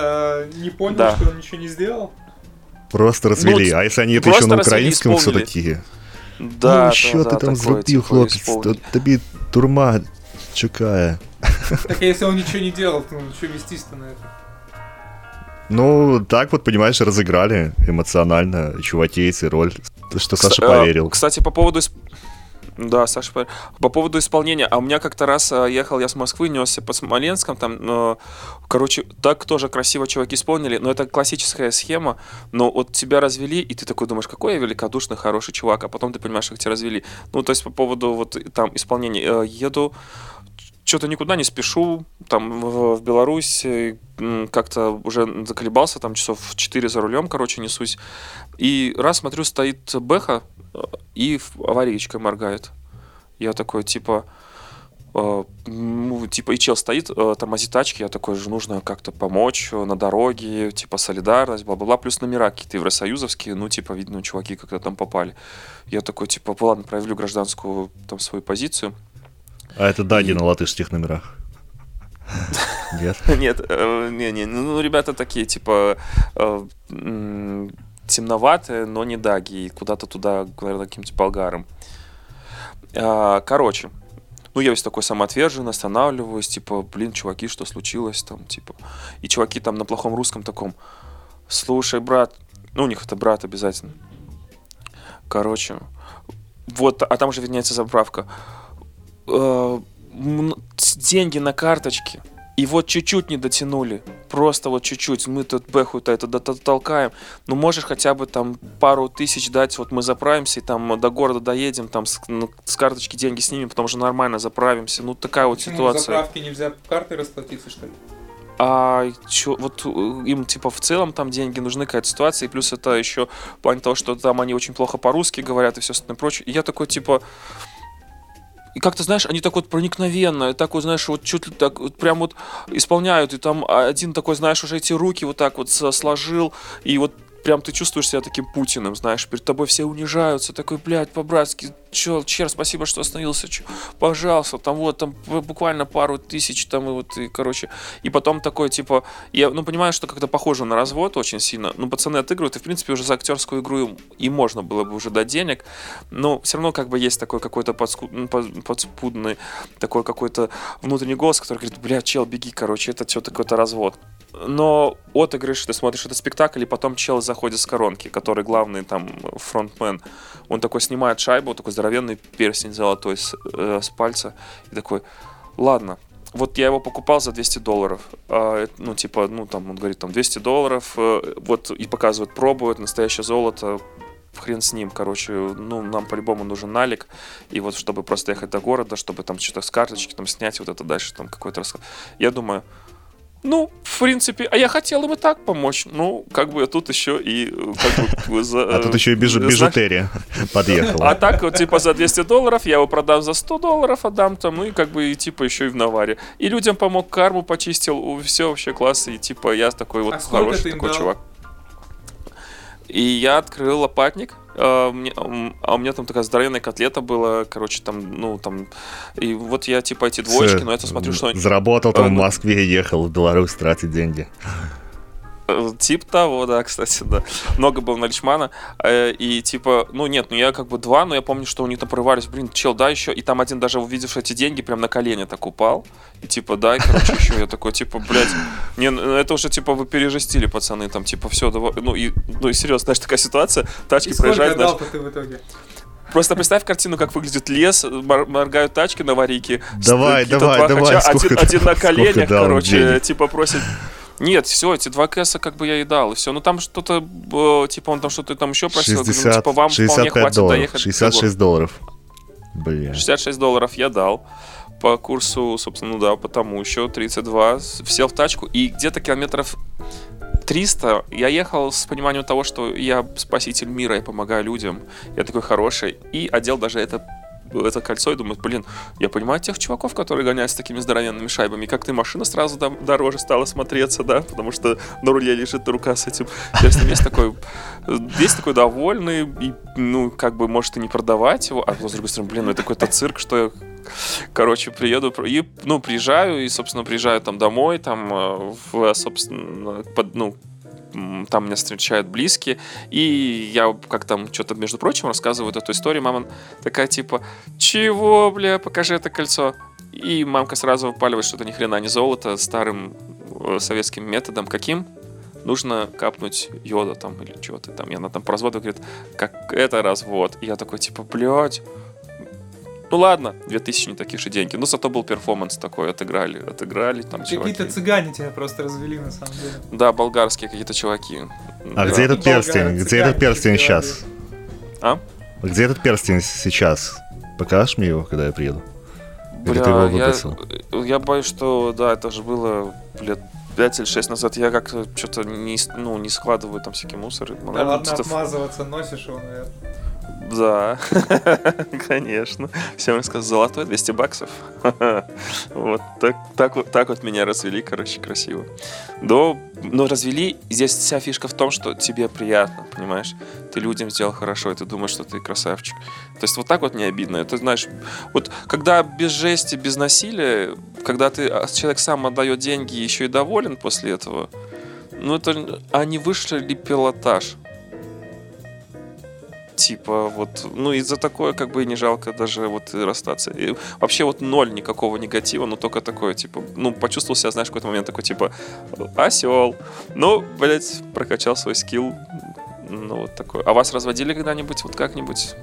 э, не понял, Да. что он ничего не сделал? Просто развели. Ну, а если они это еще на украинском все такие? Да, ну, що да, да, там такое, типа, хлопець? исполнили. Т- Тобі турма чекає. Так а если он ничего не делал, то ну, что вестись-то на это? Ну, так вот, понимаешь, разыграли эмоционально чувакейцы роль, что Саша Кс- э, поверил. Кстати, по поводу... Да, Саша поверил. По поводу исполнения. А у меня как-то раз э, ехал я с Москвы, несся по Смоленском, там, э, короче, так тоже красиво чуваки исполнили, но это классическая схема, но вот тебя развели, и ты такой думаешь, какой я великодушный, хороший чувак, а потом ты понимаешь, как тебя развели. Ну, то есть по поводу вот там исполнения. Э, Еду что-то никуда не спешу, там в, в Беларусь как-то уже заколебался, там часов в 4 за рулем, короче, несусь. И раз смотрю, стоит Бэха э, и аварийкой моргает. Я такой, типа, э, ну, типа, и чел стоит, э, тормозит тачки, я такой же, нужно как-то помочь на дороге, типа, солидарность, бла-бла-бла, плюс номера какие-то евросоюзовские, ну, типа, видно, чуваки как-то там попали. Я такой, типа, ладно, проявлю гражданскую там свою позицию. А это Даги на латышских номерах. Нет? Нет, э, не, не, ну ребята такие типа э, темноватые, но не даги, и куда-то туда, наверное, каким-то болгаром. А, Короче, ну я весь такой самоотверженный, останавливаюсь, типа, блин, чуваки, что случилось там, типа. И чуваки там на плохом русском таком, слушай, брат, ну у них это брат обязательно. Короче, вот, а там же виднеется заправка. Э, деньги на карточке. И вот чуть-чуть не дотянули. Просто вот чуть-чуть. Мы тут бэху-то это толкаем. Ну, можешь хотя бы там пару тысяч дать. Вот мы заправимся и там до города доедем, там с, ну, с карточки деньги снимем, потому что нормально заправимся. Ну, такая вот Почему ситуация. заправке нельзя картой расплатиться, что ли? А чё, вот э, им типа в целом там деньги нужны, какая-то ситуация, и плюс это еще в плане того, что там они очень плохо по-русски говорят и все остальное прочее. И я такой типа... И как-то, знаешь, они так вот проникновенно, так вот, знаешь, вот чуть ли так вот прям вот исполняют, и там один такой, знаешь, уже эти руки вот так вот сложил, и вот прям ты чувствуешь себя таким Путиным, знаешь, перед тобой все унижаются, такой, блядь, по-братски, чё, чер, спасибо, что остановился, чё, пожалуйста, там вот, там буквально пару тысяч, там и вот, и, короче, и потом такой, типа, я, ну, понимаю, что как-то похоже на развод очень сильно, ну, пацаны отыгрывают, и, в принципе, уже за актерскую игру им, и можно было бы уже дать денег, но все равно, как бы, есть такой какой-то подску- ну, под- подспудный, такой какой-то внутренний голос, который говорит, бля, чел, беги, короче, это что-то какой-то развод. Но отыгрыш, ты смотришь этот спектакль, и потом чел заходит с коронки, который главный там фронтмен. Он такой снимает шайбу, такой здоровенный перстень золотой с, э, с пальца, и такой, ладно, вот я его покупал за 200 долларов. А, ну, типа, ну, там, он говорит, там, 200 долларов, э, вот, и показывают, пробуют, настоящее золото, хрен с ним, короче, ну, нам по-любому нужен налик, и вот, чтобы просто ехать до города, чтобы там что-то с карточки там снять, вот это дальше там какой-то расход. Я думаю, ну, в принципе, а я хотел им и так помочь. Ну, как бы тут еще и э, как бы за, А тут еще и бижу- э, бижутерия подъехала. а так, вот, типа, за 200 долларов я его продам за 100 долларов, отдам там, ну и как бы, и, типа, еще и в наваре. И людям помог, карму почистил, все вообще классно, и, типа, я такой вот А хороший такой дал? чувак. И я открыл лопатник, а, мне- а у меня там такая здоровенная котлета была, короче, там, ну, там, и вот я, типа, эти двоечки, но я смотрю, что... Заработал там А, в ну- Москве, ехал в Беларусь тратить деньги. Э, Тип того, да, кстати, да. Много было наличмана. Э, И типа, ну нет, ну я как бы два, но я помню, что они там порывались, блин, чел, да, еще. И там один даже увидев эти деньги, прям на колени так упал. И типа, дай, короче, еще. Я такой, типа, блядь, не, ну, это уже типа вы пережестили, пацаны, там, типа, все, давай. Ну и, ну и серьезно, знаешь, такая ситуация, тачки И сколько проезжают, знаешь, дал-то ты в итоге? Просто представь картину, как выглядит лес, мор- моргают тачки на варийке. Давай, давай, два давай, хача, сколько один, ты- один на сколько коленях, короче, денег? типа просит. Нет, все, эти два кэса как бы я и дал, и все. Ну там что-то, э, типа он там что-то там еще просил, говорю, ну, 60, типа вам вполне 65 хватит долларов. доехать. до 66 долларов. Бля. 66 долларов я дал по курсу, собственно, ну да, потому еще 32. С- Сел в тачку, и где-то километров 300 я ехал с пониманием того, что я спаситель мира, я помогаю людям, я такой хороший, и одел даже это это кольцо и думаю, блин, я понимаю тех чуваков, которые гоняют с такими здоровенными шайбами, как ты машина сразу дам- дороже стала смотреться, да, потому что на руле лежит рука с этим. Ним весь такой, весь такой довольный, и, ну, как бы, может, и не продавать его, а с другой стороны, блин, ну, это какой-то цирк, что я Короче, приеду, и, ну, приезжаю, и, собственно, приезжаю там домой, там, э, в, собственно, под, ну, там меня встречают близкие, и я как там что-то, между прочим, рассказываю эту историю, мама такая, типа, чего, бля, покажи это кольцо. И мамка сразу выпаливает, что это ни хрена не золото, старым э, советским методом. Каким? Нужно капнуть йода там или чего-то там. И она там разводу говорит, как это развод. И я такой, типа, блядь, ну ладно, 2000 не такие же деньги. Но зато был перформанс такой, отыграли, отыграли там Какие-то цыгане тебя просто развели, на самом деле. Да, болгарские какие-то чуваки. А Да. где этот Болгары, перстень? Где этот перстень сейчас? А? Где этот перстень сейчас? Покажешь мне его, когда я приеду? Или Бля, ты его я, выбросил? я боюсь, что да, это же было лет 5 или 6 назад. Я как-то что-то не, ну, не складываю там всякий мусор. Да Наверное, ладно, обмазываться носишь его, наверное. Да, конечно. Всем рассказал, золотой 200 баксов. Вот так, так, вот, так вот меня развели, короче, красиво. Но, но развели, здесь вся фишка в том, что тебе приятно, понимаешь? Ты людям сделал хорошо, и ты думаешь, что ты красавчик. То есть вот так вот не обидно. Это, знаешь, вот когда без жести, без насилия, когда ты, а, человек сам отдает деньги еще и доволен после этого, ну это, а не вышли ли пилотаж? Типа, вот, ну, и за такое, как бы, и не жалко даже вот и расстаться. И вообще, вот ноль никакого негатива, но только такое, типа, ну, почувствовал себя, знаешь, в какой-то момент такой, типа, осел. Ну, блядь, прокачал свой скилл. Ну, вот такой. А вас разводили когда-нибудь, вот как-нибудь?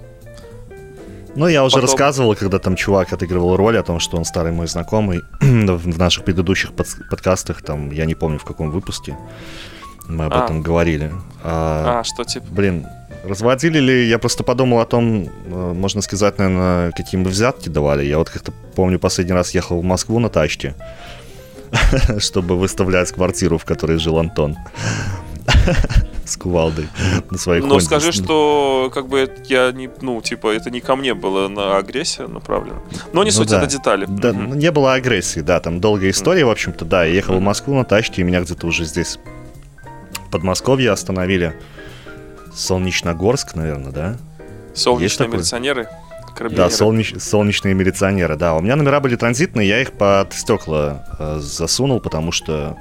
Ну, я уже Потом- рассказывал, когда там чувак отыгрывал роль о том, что он старый мой знакомый. в наших предыдущих под- подкастах, там, я не помню в каком выпуске, мы об А. этом говорили. А, А, что, типа, Блин, разводили ли? Я просто подумал о том, э, можно сказать, наверное, какие мы взятки давали. Я вот как-то помню, последний раз ехал в Москву на тачке, чтобы выставлять квартиру, в которой жил Антон. С кувалдой на ну, Хонде. скажи, что, как бы, я не, ну, типа, это не ко мне было на агрессию направлено. Но не Ну суть, это детали. Да, не было агрессии, да, там долгая история, в общем-то, да. Я ехал в Москву на тачке, и меня где-то уже здесь, Подмосковье, остановили. Солнечногорск, наверное, да? Солнечные милиционеры, Да, солнеч- солнечные милиционеры, да. У меня номера были транзитные, я их под стекла э, засунул, потому что,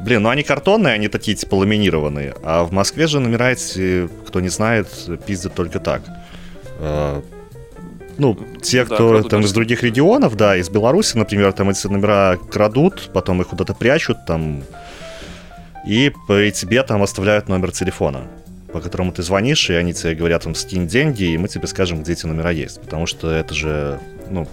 блин, ну они картонные, они такие типа ламинированные. А в Москве же номера эти, кто не знает, пиздят только так. Э, ну, те, Да, кто крадут там из других регионов, да, из Беларуси, например, там эти номера крадут, потом их куда-то прячут, там, и при тебе там оставляют номер телефона по которому ты звонишь, и они тебе говорят, там, скинь деньги, и мы тебе скажем, где эти номера есть. Потому что это же, ну,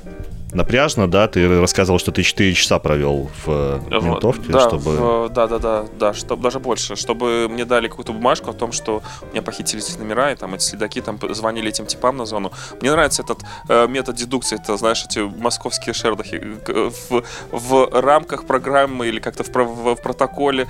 напряжно, да, ты рассказывал, что ты 4 часа провел в э, ментовке, да, чтобы... в- да, да, да, да, чтобы даже больше, чтобы мне дали какую-то бумажку о том, что меня похитили эти номера, и там эти следаки там звонили этим типам на зону. Мне нравится этот э, метод дедукции, это, знаешь, эти московские шердохи К- в, в рамках программы или как-то в, в- в протоколе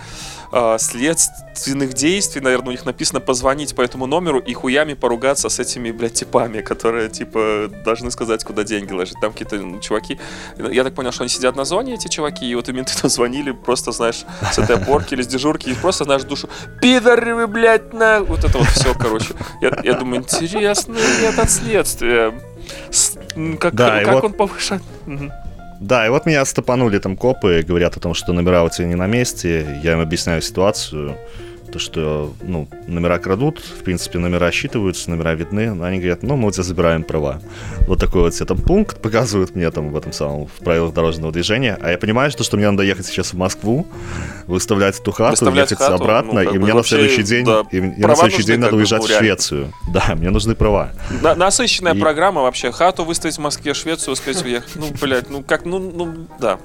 э, следственных действий, наверное, у них написано позвонить по этому номеру и хуями поругаться с этими, блядь, типами, которые, типа, должны сказать, куда деньги ложить. Там какие-то чуваки. Я так понял, что они сидят на зоне, эти чуваки, и вот и менты там звонили, просто, знаешь, с этой опорки или с дежурки, и просто, знаешь, душу, пидоры вы, блядь, на... Вот это вот все, короче. Я, я думаю, интересный метод следствия. С- м, Как, Да, как вот- он повышает... Мгм. Да, и вот меня стопанули там копы, говорят о том, что номера у тебя не на месте. Я им объясняю ситуацию то, что, ну, номера крадут, в принципе, номера считываются, номера видны, но они говорят, ну, мы у тебя забираем права. Вот такой вот себе там пункт показывают мне там в этом самом, в правилах дорожного движения, а я понимаю, что, что мне надо ехать сейчас в Москву, выставлять эту хату, Выставлять ехать хату, обратно, ну, и мне на следующий день, да, и мне на следующий нужны, день надо уезжать в. Швецию. Да, мне нужны права. На- насыщенная И- программа вообще. Хату выставить в Москве, Швецию успеть уехать. Ну, блядь, ну как, ну, ну, да.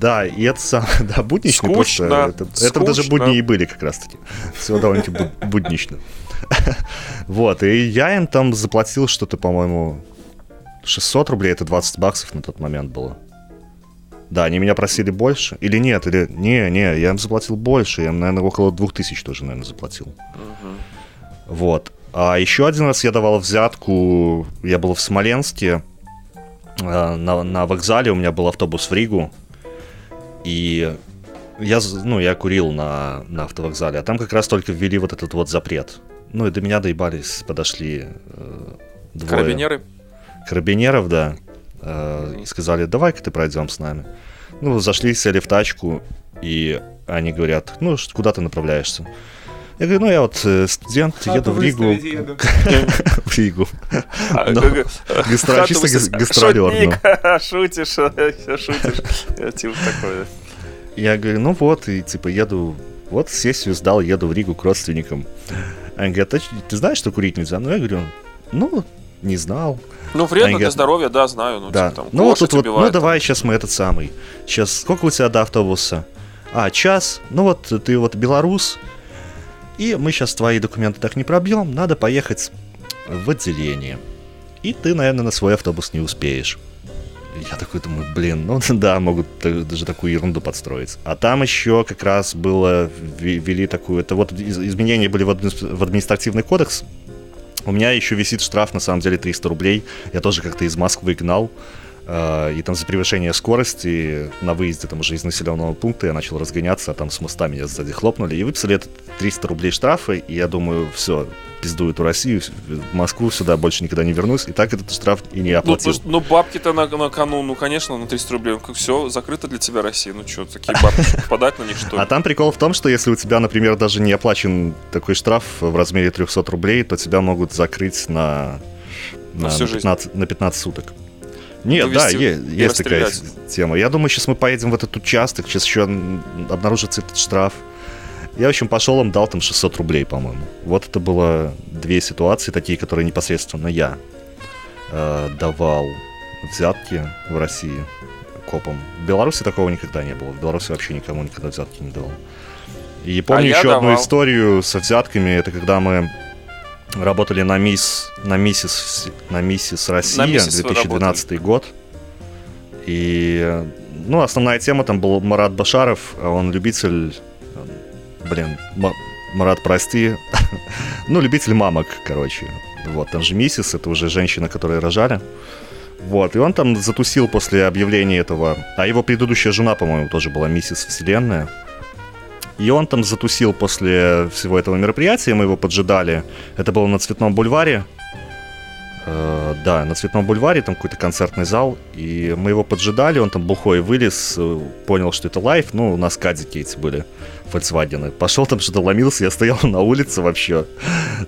Да, и это сам, да, буднично Скучно, просто. Это, это даже скучно. будни и были как раз-таки. Все довольно-таки бу- буднично. Вот, и я им там заплатил что-то, по-моему, 600 рублей, это 20 баксов на тот момент было. Да, они меня просили больше. Или нет, или... Не, не, я им заплатил больше. Я им, наверное, около 2000 тоже, наверное, заплатил. Вот. А еще один раз я давал взятку. Я был в Смоленске. э, На, на вокзале у меня был автобус в Ригу. И я, ну, я курил на, на автовокзале. А там как раз только ввели вот этот вот запрет. Ну и до меня доебались, подошли э, двое Карабинеры. карабинеров, да, э, и сказали, давай-ка ты пройдем с нами. Ну, зашли, сели в тачку, и они говорят, ну, куда ты направляешься? Я говорю, ну, я вот э, студент, Хату еду в Ригу. В Ригу. А, чисто гас- гастролер, шутишь, э, шутишь. Э, Типа такое. Я говорю, ну вот, и типа еду, вот сессию сдал, еду в Ригу к родственникам. Они говорят, «А ты знаешь, что курить нельзя? Ну, я говорю, ну, не знал. Ну, вредно для здоровья, да, знаю. Ну, Да. типа, там, ну, вот тут вот, ну, давай сейчас мы этот самый. Сейчас, сколько у тебя до автобуса? А, час. Ну, вот ты вот белорус. И мы сейчас твои документы так не пробьем. Надо поехать в отделение. И ты, наверное, на свой автобус не успеешь. Я такой думаю, блин, ну да, могут даже такую ерунду подстроить. А там еще как раз было, ве- ввели такую, это вот из- изменения были в административный кодекс. У меня еще висит штраф, на самом деле, 300 рублей. Я тоже как-то из Москвы гнал. Э, И там за превышение скорости на выезде там уже из населенного пункта я начал разгоняться, а там с моста меня сзади хлопнули. И выписали этот 300 рублей штрафа, и я думаю, все, пизду эту Россию, в Москву сюда больше никогда не вернусь. И так этот штраф и не Ну, оплатил. слушай, ну, бабки-то на, на кону, ну, конечно, на 300 рублей. Все, закрыто для тебя Россия. Ну, что, такие бабки, подать на них, что ли? А там прикол в том, что если у тебя, например, даже не оплачен такой штраф в размере 300 рублей, то тебя могут закрыть на, На на, всю на жизнь. 15, на 15 суток. Нет, да, е- и есть такая тема. Я думаю, сейчас мы поедем в этот участок, сейчас еще обнаружится этот штраф. Я, в общем, пошел им, дал там 600 рублей, по-моему. Вот это было две ситуации такие, которые непосредственно я э, давал взятки в России копам. В Беларуси такого никогда не было. В Беларуси вообще никому никогда взятки не давал. И помню А еще одну историю со взятками. Это когда мы работали на мисс, на миссис, на миссис Россия, «Миссис» вы 2012 год. И, ну, основная тема там был Марат Башаров, он любитель, блин, Ма- Марат, прости, ну, любитель мамок, короче. Вот, там же миссис, это уже женщина, которые рожали. Вот, и он там затусил после объявления этого. А его предыдущая жена, по-моему, тоже была миссис Вселенная. И он там затусил после всего этого мероприятия, мы его поджидали. Это было на Цветном бульваре. Э, да, на Цветном бульваре, там какой-то концертный зал. И мы его поджидали, он там бухой вылез, э, понял, что это лайф. Ну, у нас кадики эти были, Volkswagen. Пошел там что-то ломился, я стоял на улице вообще.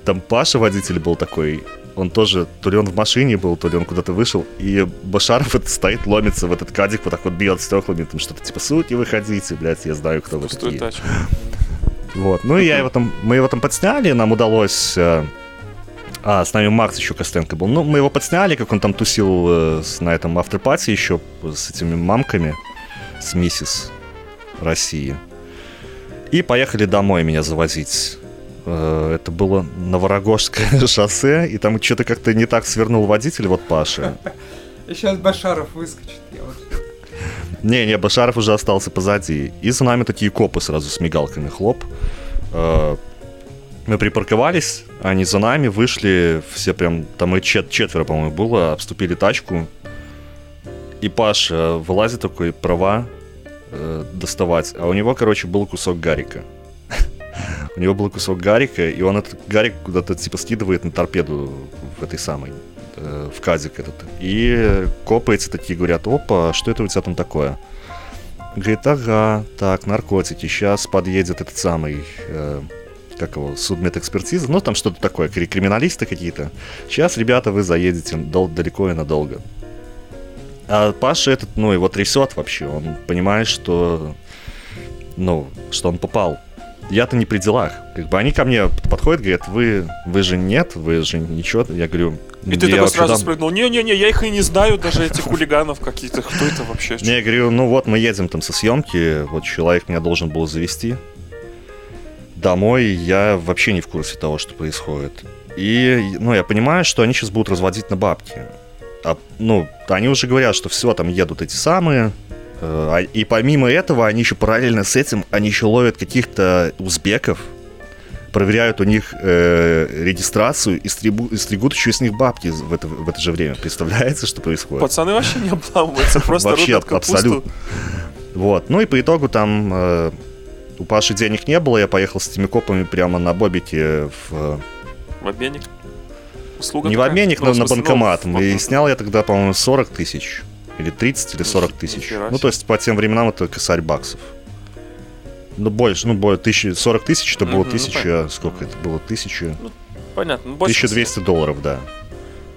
Там Паша, водитель, был такой. Он тоже, то ли он в машине был, то ли он куда-то вышел. И Башаров это стоит, ломится в этот кадик, вот так вот бьет стеклами, там что-то типа, сути, выходите, блядь, я знаю, кто вы такие. тачку. Вот. Ну и я его там, мы его там подсняли, нам удалось. э, А, с нами Макс еще Костенко был. Ну, мы его подсняли, как он там тусил э, с- на этом авторпате еще с этими мамками, с миссис России. И поехали домой меня завозить. Э, Это было Новорогожское шоссе, и там что-то как-то не так свернул водитель, вот Паша. Сейчас Башаров выскочит. Я вот... Не-не, Башаров уже остался позади. И за нами такие копы сразу с мигалками, хлоп. Э, Мы припарковались, они за нами вышли, все прям, там и чет- четверо, по-моему, было, обступили тачку. И Паша вылазит такой, права э, доставать, а у него, короче, был кусок гарика. У него был кусок гарика, и он этот гарик куда-то типа скидывает на торпеду в этой самой э, в казик этот. И копы эти такие говорят, опа, что это у тебя там такое? Говорит, ага, так, наркотики, сейчас подъедет этот самый, э, как его, судмедэкспертиза, ну там что-то такое, кри- криминалисты какие-то. Сейчас, ребята, вы заедете дол- далеко и надолго. А Паша этот, ну, его трясет вообще, он понимает, что, ну, что он попал. Я-то не при делах. Как бы они ко мне подходят, говорят, вы, вы же нет, вы же ничего. Я говорю, И ты «Я такой сразу дам». спрыгнул. Не-не-не, я их и не знаю, даже этих хулиганов каких-то. Кто это вообще? Не, я говорю, ну вот мы едем там со съемки, вот человек меня должен был завести домой, я вообще не в курсе того, что происходит. И, ну, я понимаю, что они сейчас будут разводить на бабки. А, ну, они уже говорят, что все, там едут эти самые. Э, а- И помимо этого, они еще параллельно с этим, они еще ловят каких-то узбеков, проверяют у них э, регистрацию и, стрибу- и стригут еще с них бабки в это, в это же время. Представляете, что происходит? Пацаны вообще не обламываются, просто Вообще, абсолютно. Вот. Ну и по итогу там э, у Паши денег не было, я поехал с этими копами прямо на Бобике в... В обменник? Услуга не в обменник, Ну, но на ну, банкомат. И снял я тогда, по-моему, 40 тысяч. Или 30, или 40 тысяч. Ну, то есть по тем временам это косарь баксов. Ну, больше, ну, более тысячи, 40 тысяч, это было ну, тысяча, понятно. сколько это было, тысяча, Понятно. ну, больше 1200 долларов, да.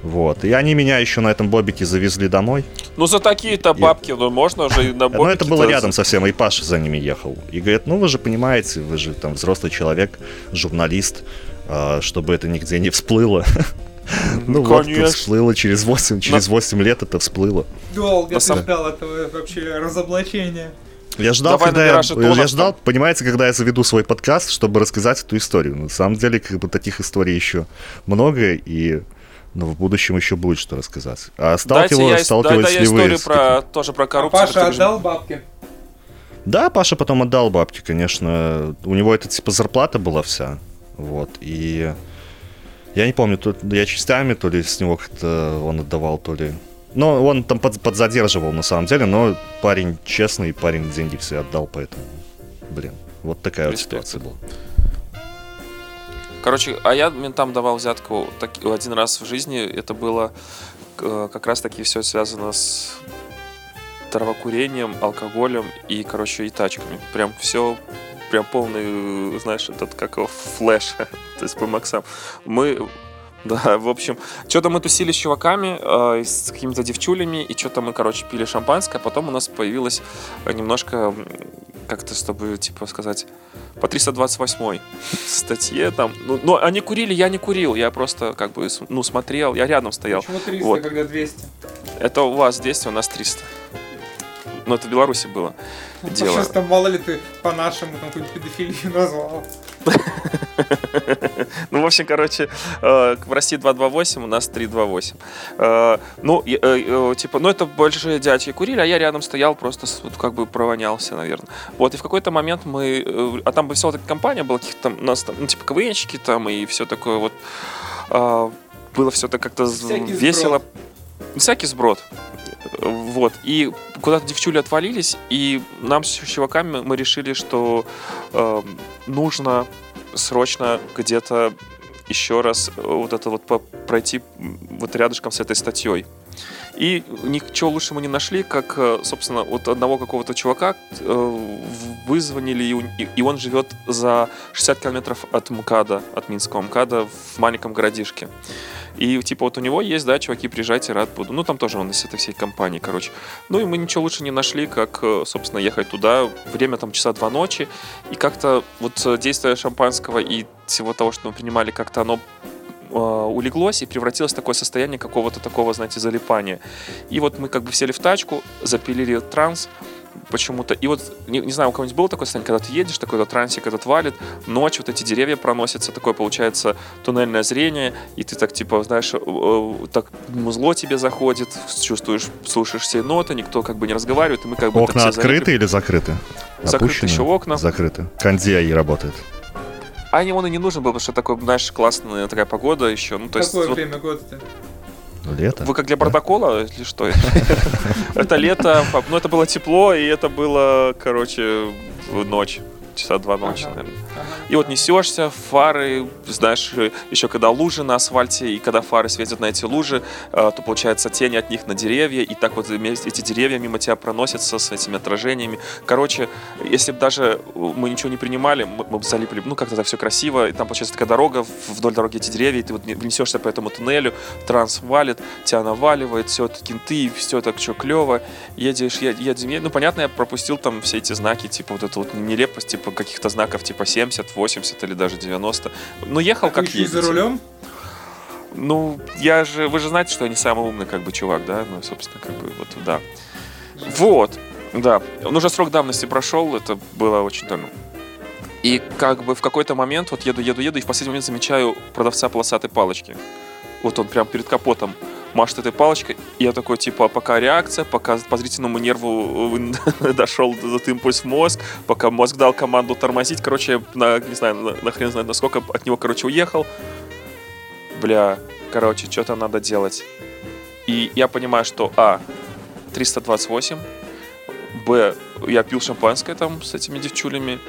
Вот. И они меня еще на этом бобике завезли домой. Ну, за такие-то бабки, ну, можно же и на Ну, это было рядом совсем, и Паша за ними ехал. И говорит, ну, вы же понимаете, вы же там взрослый человек, журналист, а, чтобы это нигде не всплыло. Ну вот, тут Конечно. всплыло через 8, через 8 лет это всплыло. Долго ты ждал этого вообще разоблачения. Я ждал, Давай когда я, жетонов я ждал, там. понимаете, когда я заведу свой подкаст, чтобы рассказать эту историю. На самом деле, как бы таких историй еще много, и ну, в будущем еще будет что рассказать. А дай- дай ли вы историю про, тоже про А коррупцию. Паша как ты отдал бабки? Да, Паша потом отдал бабки, конечно. У него это типа зарплата была вся. Вот. И я не помню, то я частями, то ли с него как-то он отдавал, то ли. Ну, он там под- подзадерживал на самом деле, но парень честный, парень деньги все отдал, поэтому. Блин, вот такая вот Респект. ситуация была. Короче, а я ментам давал взятку так, один раз в жизни. Это было э, как раз таки все связано с травокурением, алкоголем и, короче, и тачками. Прям все, прям полный, знаешь, этот, как его, флеш, то есть по максам. Мы, да, в общем, что-то мы тусили с чуваками, э, с какими-то девчулями, и что-то мы, короче, пили шампанское, а потом у нас появилось э, немножко, как-то, чтобы, типа, сказать, по 328 статье там. Ну, но они курили, я не курил, я просто как бы ну смотрел, я рядом стоял. Почему 300, Вот. когда 200? Это у вас 200, у нас 300. Ну это в Беларуси было дело. Сейчас там мало ли ты по-нашему там какую-нибудь педофилию назвал. Ну, в общем, короче, э, в России 228, у нас 328. Э, Ну, э, типа, ну, это большие дядьки курили, а я рядом стоял, просто как бы провонялся, наверное. Вот, и в какой-то момент мы... А там вот эта компания была, каких-то у нас там, ну, типа, КВНщики там, и все такое вот... Было все так как-то весело. Всякий сброд. Вот. И куда-то девчули отвалились, и нам с чуваками мы решили, что э, нужно срочно где-то еще раз э, вот это вот пройти вот рядышком с этой статьей. И ничего лучше мы не нашли, как, э, собственно, вот одного какого-то чувака э, вызвонили, и он живет за 60 километров от МКАДа, от Минского МКАДа в маленьком городишке. И типа вот у него есть, да, чуваки, приезжайте, рад буду. Ну там тоже он из этой всей компании, короче. Ну и мы ничего лучше не нашли, как, э, собственно, ехать туда. Время там часа два ночи. И как-то вот действие шампанского и всего того, что мы принимали, как-то оно улеглось и превратилось в такое состояние какого-то такого, знаете, залипания. И вот мы как бы сели в тачку, запилили транс почему-то. И вот, не, не знаю, у кого-нибудь было такое состояние, когда ты едешь, такой вот трансик этот валит, ночь, вот эти деревья проносятся, такое получается туннельное зрение, и ты так, типа, знаешь, э, э, так музло тебе заходит, чувствуешь, слушаешь все ноты, никто как бы не разговаривает, и мы как бы... Окна открыты или закрыты? Закрыты Опущены? еще окна. Закрыты. Кондей работает. А не, он и не нужен был, потому что такой, знаешь, классная такая погода еще. Ну, то есть, Какое вот время года-то? Лето. вы как для протокола или что? Это лето, ну это было тепло, и это было, короче, ночь. часа два ночи, наверное. И вот несешься, фары, знаешь, еще когда лужи на асфальте, и когда фары светят на эти лужи, э, то получается тени от них на деревья, и так вот эти деревья мимо тебя проносятся с этими отражениями. Короче, если бы даже э, мы ничего не принимали, мы, бы залипли, ну как-то так все красиво, и там получается такая дорога, вдоль дороги эти деревья, и ты вот не- несешься по этому туннелю, транс валит, тебя наваливает, все это кенты, все так что клево, едешь, едешь, едешь, ну понятно, я пропустил там все эти знаки, типа вот эту вот нелепость, типа каких-то знаков типа 70, 80 или даже 90. Но ехал Ты как и за едете. рулем? Ну, я же, вы же знаете, что я не самый умный как бы чувак, да? Ну, собственно, как бы вот, да. Вот, да. Он уже срок давности прошел, это было очень давно. И как бы в какой-то момент, вот еду, еду, еду, и в последний момент замечаю продавца полосатой палочки. Вот он прям перед капотом машет этой палочкой, я такой, типа, пока реакция, пока по зрительному нерву э, дошел этот импульс в мозг, пока мозг дал команду тормозить, короче, на, не знаю, на, на знает насколько от него, короче, уехал. Бля, короче, что-то надо делать. И я понимаю, что, а, 328, б, я пил шампанское там с этими девчулями,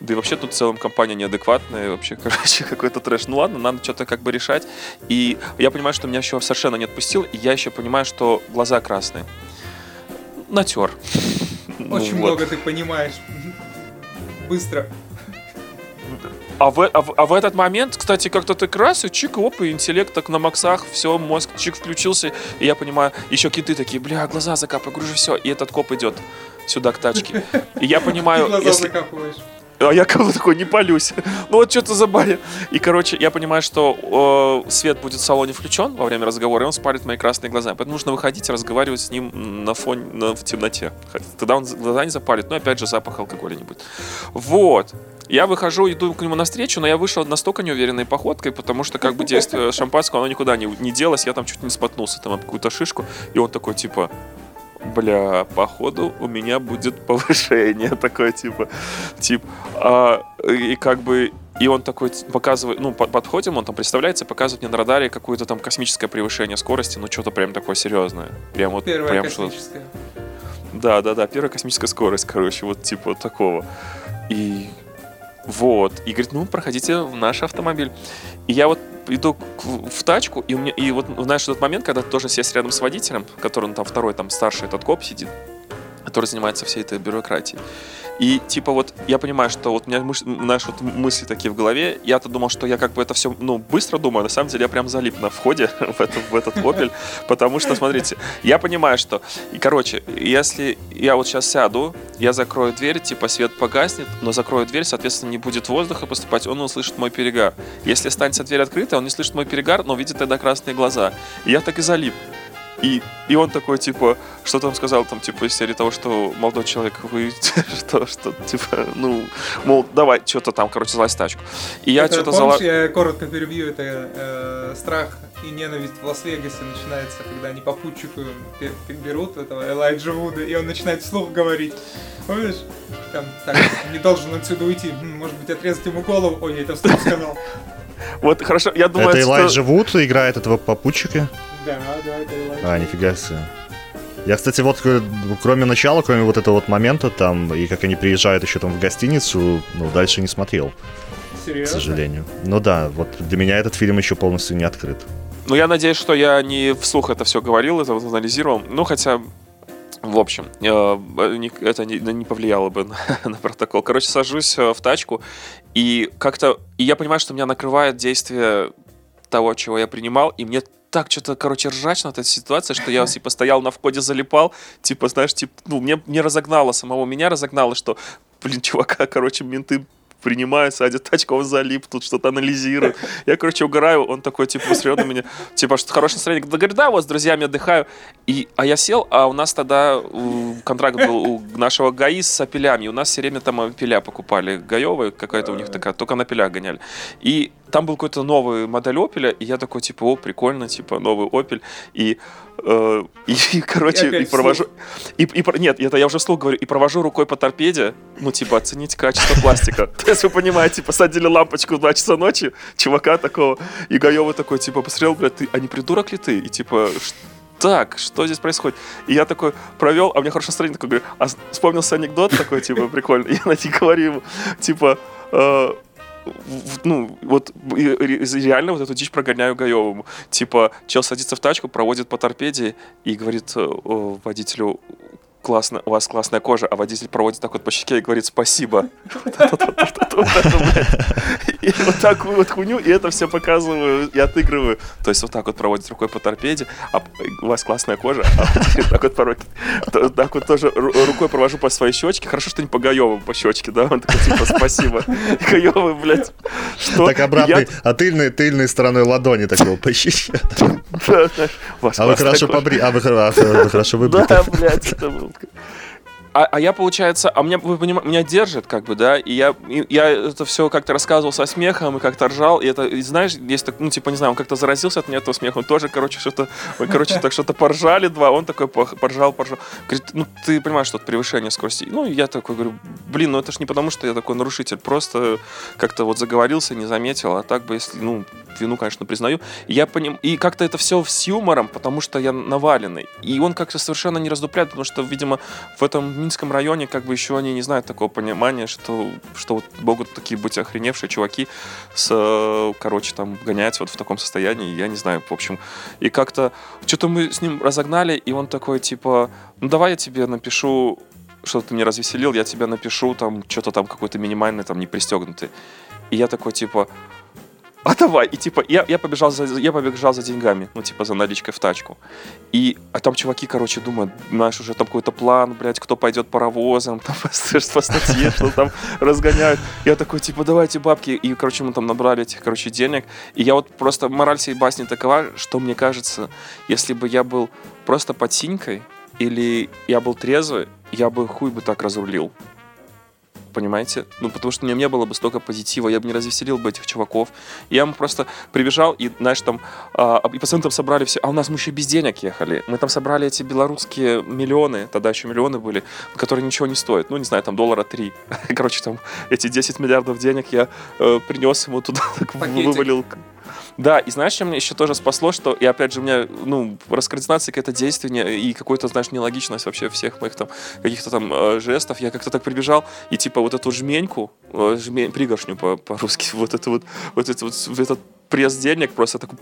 да и вообще тут в целом компания неадекватная, вообще, короче, какой-то трэш. Ну ладно, надо что-то как бы решать. И я понимаю, что меня еще совершенно не отпустил, и я еще понимаю, что глаза красные. Натер. Ну Очень вот. много ты понимаешь. Быстро. А в, а, в, а в этот момент, кстати, как-то ты раз, и чик, оп, и интеллект так на максах, все, мозг чик включился, и я понимаю, еще киты такие, бля, глаза закапай, говорю, все, и этот коп идет сюда к тачке. И я Ты понимаю, глаза если... закапываешь. А я как такой, не полюсь. ну вот что-то за баре. И, короче, я понимаю, что э, свет будет в салоне включен во время разговора, и он спалит мои красные глаза. Поэтому нужно выходить и разговаривать с ним на фоне, на- в темноте. Тогда он глаза не запалит, но опять же запах алкоголя не будет. Вот. Я выхожу, иду к нему навстречу, но я вышел настолько неуверенной походкой, потому что как бы действие шампанского, оно никуда не, не делось, я там чуть не споткнулся там какую-то шишку, и он такой, типа, бля, походу у меня будет повышение такое, типа, тип, а, и как бы, и он такой показывает, ну, по- подходим, он там представляется, показывает мне на радаре какое-то там космическое превышение скорости, ну, что-то прям такое серьезное. Прям вот, Первая прям что космическая. да, да, да, первая космическая скорость, короче, вот типа вот такого. И вот. И говорит, ну, проходите в наш автомобиль. И я вот иду в тачку, и, у меня, и вот, знаешь, этот момент, когда ты должен сесть рядом с водителем, который, ну, там, второй, там, старший этот коп сидит, который занимается всей этой бюрократией. И, типа, вот, я понимаю, что вот у меня, мыш- знаешь, вот мысли такие в голове. Я-то думал, что я как бы это все, ну, быстро думаю. На самом деле я прям залип на входе в, этот в этот Opel. Потому что, смотрите, я понимаю, что... И, короче, если я вот сейчас сяду, я закрою дверь, типа, свет погаснет, но закрою дверь, соответственно, не будет воздуха поступать, он услышит мой перегар. Если останется дверь открыта, он не слышит мой перегар, но видит тогда красные глаза. И я так и залип. И, и он такой, типа, что там сказал, там, типа, из серии того, что молодой человек, вы что, что, типа, ну, мол, давай, что-то там, короче, залазь в тачку. И я что-то помнишь, зала... я коротко перебью, это э, страх и ненависть в Лас-Вегасе начинается, когда они попутчику берут этого Элайджа Вуда, и он начинает вслух говорить. Помнишь? Там, так, не должен отсюда уйти. Может быть, отрезать ему голову. Ой, я это вслух сказал. Вот, хорошо, я думаю, Это что- Элайджа Вуд играет этого попутчика? Да, да, это Элайджа. А, нифига себе. Я, кстати, вот кроме начала, кроме вот этого вот момента там, и как они приезжают еще там в гостиницу, ну, дальше не смотрел, к Серьезно? сожалению. Ну да, вот для меня этот фильм еще полностью не открыт. Ну, я надеюсь, что я не вслух это все говорил, это вот анализировал. Ну, хотя, в общем, э, не- это не, повлияло бы на, на протокол. Короче, сажусь э, в тачку, и как-то... И я понимаю, что меня накрывает действие того, чего я принимал, и мне так что-то, короче, ржачно от этой ситуации, что я типа стоял на входе, залипал, типа, знаешь, типа, ну, мне, мне разогнало самого, меня разогнало, что, блин, чувака, короче, менты принимают, садят тачку, он залип, тут что-то анализирует. Я, короче, угораю, он такой, типа, посмотрел на меня, типа, что хорошее настроение. Да, говорит, да, вот с друзьями отдыхаю. И, а я сел, а у нас тогда контракт был у нашего ГАИ с опелями. И у нас все время там опеля покупали. Гаевая какая-то у них такая, только на опелях гоняли. И там был какой-то новый модель Опеля, и я такой, типа, о, прикольно, типа, новый Опель. И, э, и, и, короче, И провожу... И, и нет, это я уже вслух говорю, и провожу рукой по торпеде, ну, типа, оценить качество пластика. То есть, вы понимаете, посадили лампочку в 2 часа ночи, чувака такого, и Гаёва такой, типа, посмотрел, блядь, ты, а не придурок ли ты? И, типа, так, что здесь происходит? И я такой провел, а у меня хорошее настроение, такой говорю, а вспомнился анекдот такой, типа, прикольный. Я на говорю ему, типа, э, ну, вот реально вот эту дичь прогоняю Гаевому. Типа, чел садится в тачку, проводит по торпеде и говорит э, водителю, классно, у вас классная кожа, а водитель проводит так вот по щеке и говорит спасибо. И вот такую вот хуйню, и это все показываю и отыгрываю. То есть вот так вот проводит рукой по торпеде, а у вас классная кожа, а так вот порой, так вот тоже рукой провожу по своей щечке. Хорошо, что не по Гаеву по щечке, да? Он такой, типа, спасибо. Гаевый, блядь, что? Так обратной, а тыльной, тыльной стороной ладони такого по щеке. А вы хорошо побри... А вы хорошо выбрали. Да, блядь, это был а, а я, получается, а меня, вы понимаете, меня держит, как бы, да, и я, и, я это все как-то рассказывал со смехом и как-то ржал, и это, и знаешь, так, ну, типа, не знаю, он как-то заразился от меня этого смеха, он тоже, короче, что-то, мы, короче, так что-то поржали два, он такой поржал, поржал, говорит, ну, ты понимаешь, что это превышение скорости, ну, я такой говорю, блин, ну, это ж не потому, что я такой нарушитель, просто как-то вот заговорился, не заметил, а так бы, если, ну, вину, конечно, признаю, и я поним, и как-то это все с юмором, потому что я наваленный, и он как-то совершенно не раздупляет, потому что, видимо, в этом Минском районе как бы еще они не знают такого понимания, что, что вот могут такие быть охреневшие чуваки с, короче, там, гонять вот в таком состоянии, я не знаю, в общем. И как-то что-то мы с ним разогнали, и он такой, типа, ну давай я тебе напишу что ты мне развеселил, я тебе напишу там что-то там какой-то минимальный, там не пристегнутый. И я такой, типа, а давай. И типа, я, я, побежал за, я побежал за деньгами, ну, типа, за наличкой в тачку. И, а там чуваки, короче, думают, знаешь, уже там какой-то план, блядь, кто пойдет паровозом, там, по, статье, что там разгоняют. Я такой, типа, давайте бабки. И, короче, мы там набрали этих, короче, денег. И я вот просто, мораль всей басни такова, что мне кажется, если бы я был просто под синькой, или я был трезвый, я бы хуй бы так разрулил понимаете? Ну, потому что у меня не было бы столько позитива, я бы не развеселил бы этих чуваков. Я ему просто прибежал, и, знаешь, там, а, и пацаны там собрали все, а у нас мы еще без денег ехали. Мы там собрали эти белорусские миллионы, тогда еще миллионы были, которые ничего не стоят. Ну, не знаю, там доллара три. Короче, там эти 10 миллиардов денег я э, принес ему туда, вывалил. Да, и знаешь, что меня еще тоже спасло, что, и опять же, у меня, ну, раскоординация какая-то действие и какой-то, знаешь, нелогичность вообще всех моих там, каких-то там э, жестов. Я как-то так прибежал, и типа вот эту жменьку, э, жмень, пригоршню по- по-русски, вот это вот, вот это вот, этот пресс денег просто такой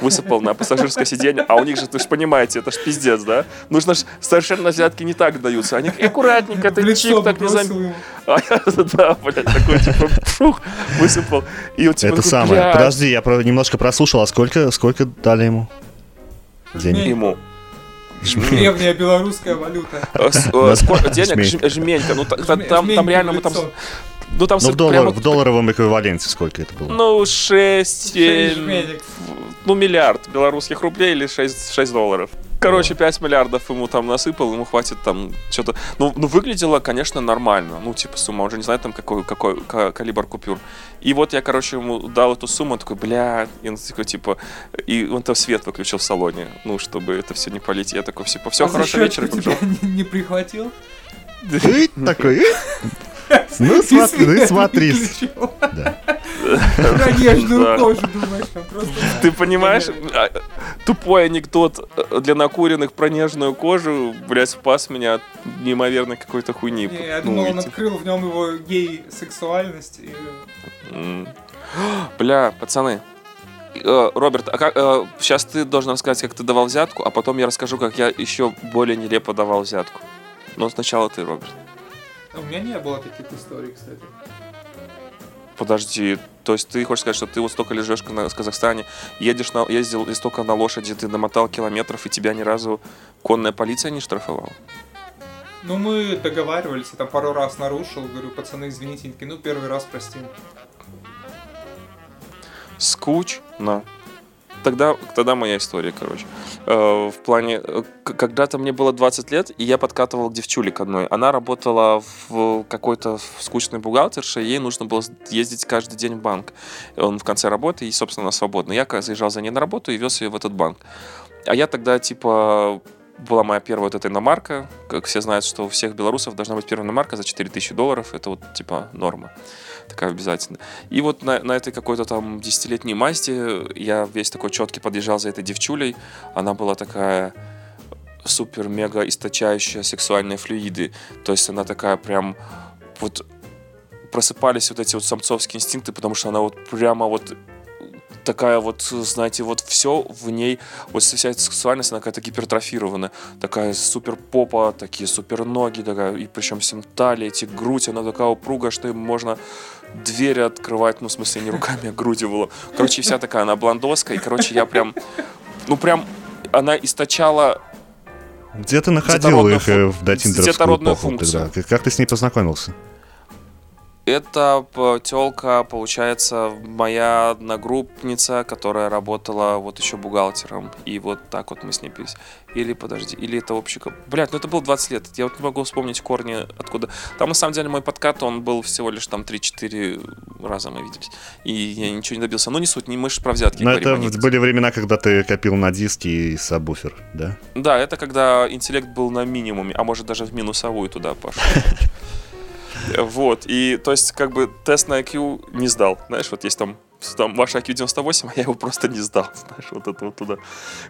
высыпал на пассажирское сиденье, а у них же, ты же понимаете, это ж пиздец, да? Нужно ж совершенно взятки не так даются. Они аккуратненько, ты чик так не заметил. А я, да, блядь, такой, типа, шух, высыпал. И вот, типа, это самое. Подожди, я немножко прослушал, а сколько, сколько дали ему? Денег? Ему. Древняя белорусская валюта. Э, э, сколько денег? Жменька. Ну, там реально мы там ну, там ну, в, доллар, прямо... в долларовом эквиваленте сколько это было? Ну, 6... 6 ну, миллиард белорусских рублей или 6, 6 долларов. Короче, 5 миллиардов ему там насыпал, ему хватит там что-то... Ну, ну, выглядело, конечно, нормально. Ну, типа, сумма, он же не знает там, какой, какой калибр купюр. И вот я, короче, ему дал эту сумму, он такой, бля, и он такой, типа... И он там свет выключил в салоне, ну, чтобы это все не полить. Я такой, типа, все, а хорошего вечера. тебя не, не прихватил? Такой, ну, смотри, ну смотри. Про нежную кожу думаешь, Ты понимаешь, а, тупой анекдот э, для накуренных про нежную кожу, блядь, спас меня от неимоверной какой-то хуйни. Я ну, думал, он открыл в нем его гей-сексуальность. Бля, пацаны, э, Роберт, а как, сейчас э, ты должен рассказать, как ты давал взятку, а потом я расскажу, как я еще более нелепо давал взятку. Но сначала ты, Роберт. У меня не было таких историй, кстати. Подожди, то есть ты хочешь сказать, что ты вот столько лежишь в Казахстане, едешь на, ездил и столько на лошади, ты намотал километров, и тебя ни разу конная полиция не штрафовала? Ну, мы договаривались, я там пару раз нарушил, говорю, пацаны, извините, ну, первый раз простим. Скучно тогда, тогда моя история, короче. Э, в плане, э, когда-то мне было 20 лет, и я подкатывал к девчуле к одной. Она работала в какой-то скучной бухгалтерше, ей нужно было ездить каждый день в банк. Он в конце работы, и, собственно, она свободна. Я заезжал за ней на работу и вез ее в этот банк. А я тогда, типа, была моя первая вот эта иномарка. Как все знают, что у всех белорусов должна быть первая иномарка за 4000 долларов. Это вот типа норма такая обязательно. И вот на, на этой какой-то там десятилетней Мазде я весь такой четкий подъезжал за этой девчулей. Она была такая супер-мега источающая сексуальные флюиды. То есть она такая прям вот просыпались вот эти вот самцовские инстинкты, потому что она вот прямо вот такая вот, знаете, вот все в ней, вот вся эта сексуальность, она какая-то гипертрофированная, такая супер попа, такие супер ноги, такая, и причем всем талия, эти грудь, она такая упругая, что им можно двери открывать, ну, в смысле, не руками, а грудью было. Короче, вся такая, она блондоска, и, короче, я прям, ну, прям, она источала Где ты находил их фу- э, в дотиндеровскую эпоху тогда? Как- Как ты с ней познакомился? Это телка, получается, моя одногруппница, которая работала вот еще бухгалтером. И вот так вот мы с ней пились. Или, подожди, или это общий... коп- Блядь, ну это было 20 лет. Я вот не могу вспомнить корни откуда. Там, на самом деле, мой подкат, он был всего лишь там 3-4 раза мы виделись. И я ничего не добился. Ну, не суть, не мы же про взятки Но говорим, это не- были времена, когда ты копил на диски и сабвуфер, да? Да, это когда интеллект был на минимуме, а может даже в минусовую туда пошел. Вот, и то есть как бы тест на IQ не сдал. Знаешь, вот есть там там ваш IQ 98, а я его просто не сдал, знаешь, вот это вот туда.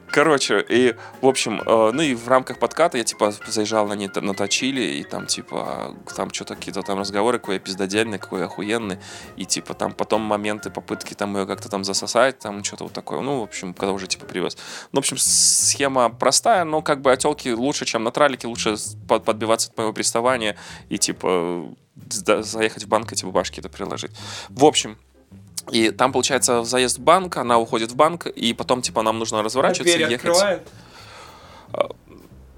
Короче, и, в общем, э, ну и в рамках подката я, типа, заезжал на ней на точили, и там, типа, там что-то какие-то там разговоры, какой я пиздодельный, какой я охуенный, и, типа, там потом моменты, попытки там ее как-то там засосать, там что-то вот такое, ну, в общем, когда уже, типа, привез. Ну, в общем, схема простая, но, как бы, отелки лучше, чем на тралике, лучше под- подбиваться от моего приставания и, типа, заехать в банк, эти бумажки это приложить. В общем, и там, получается, заезд в банк, она уходит в банк, и потом, типа, нам нужно разворачиваться Двери и ехать. открывает.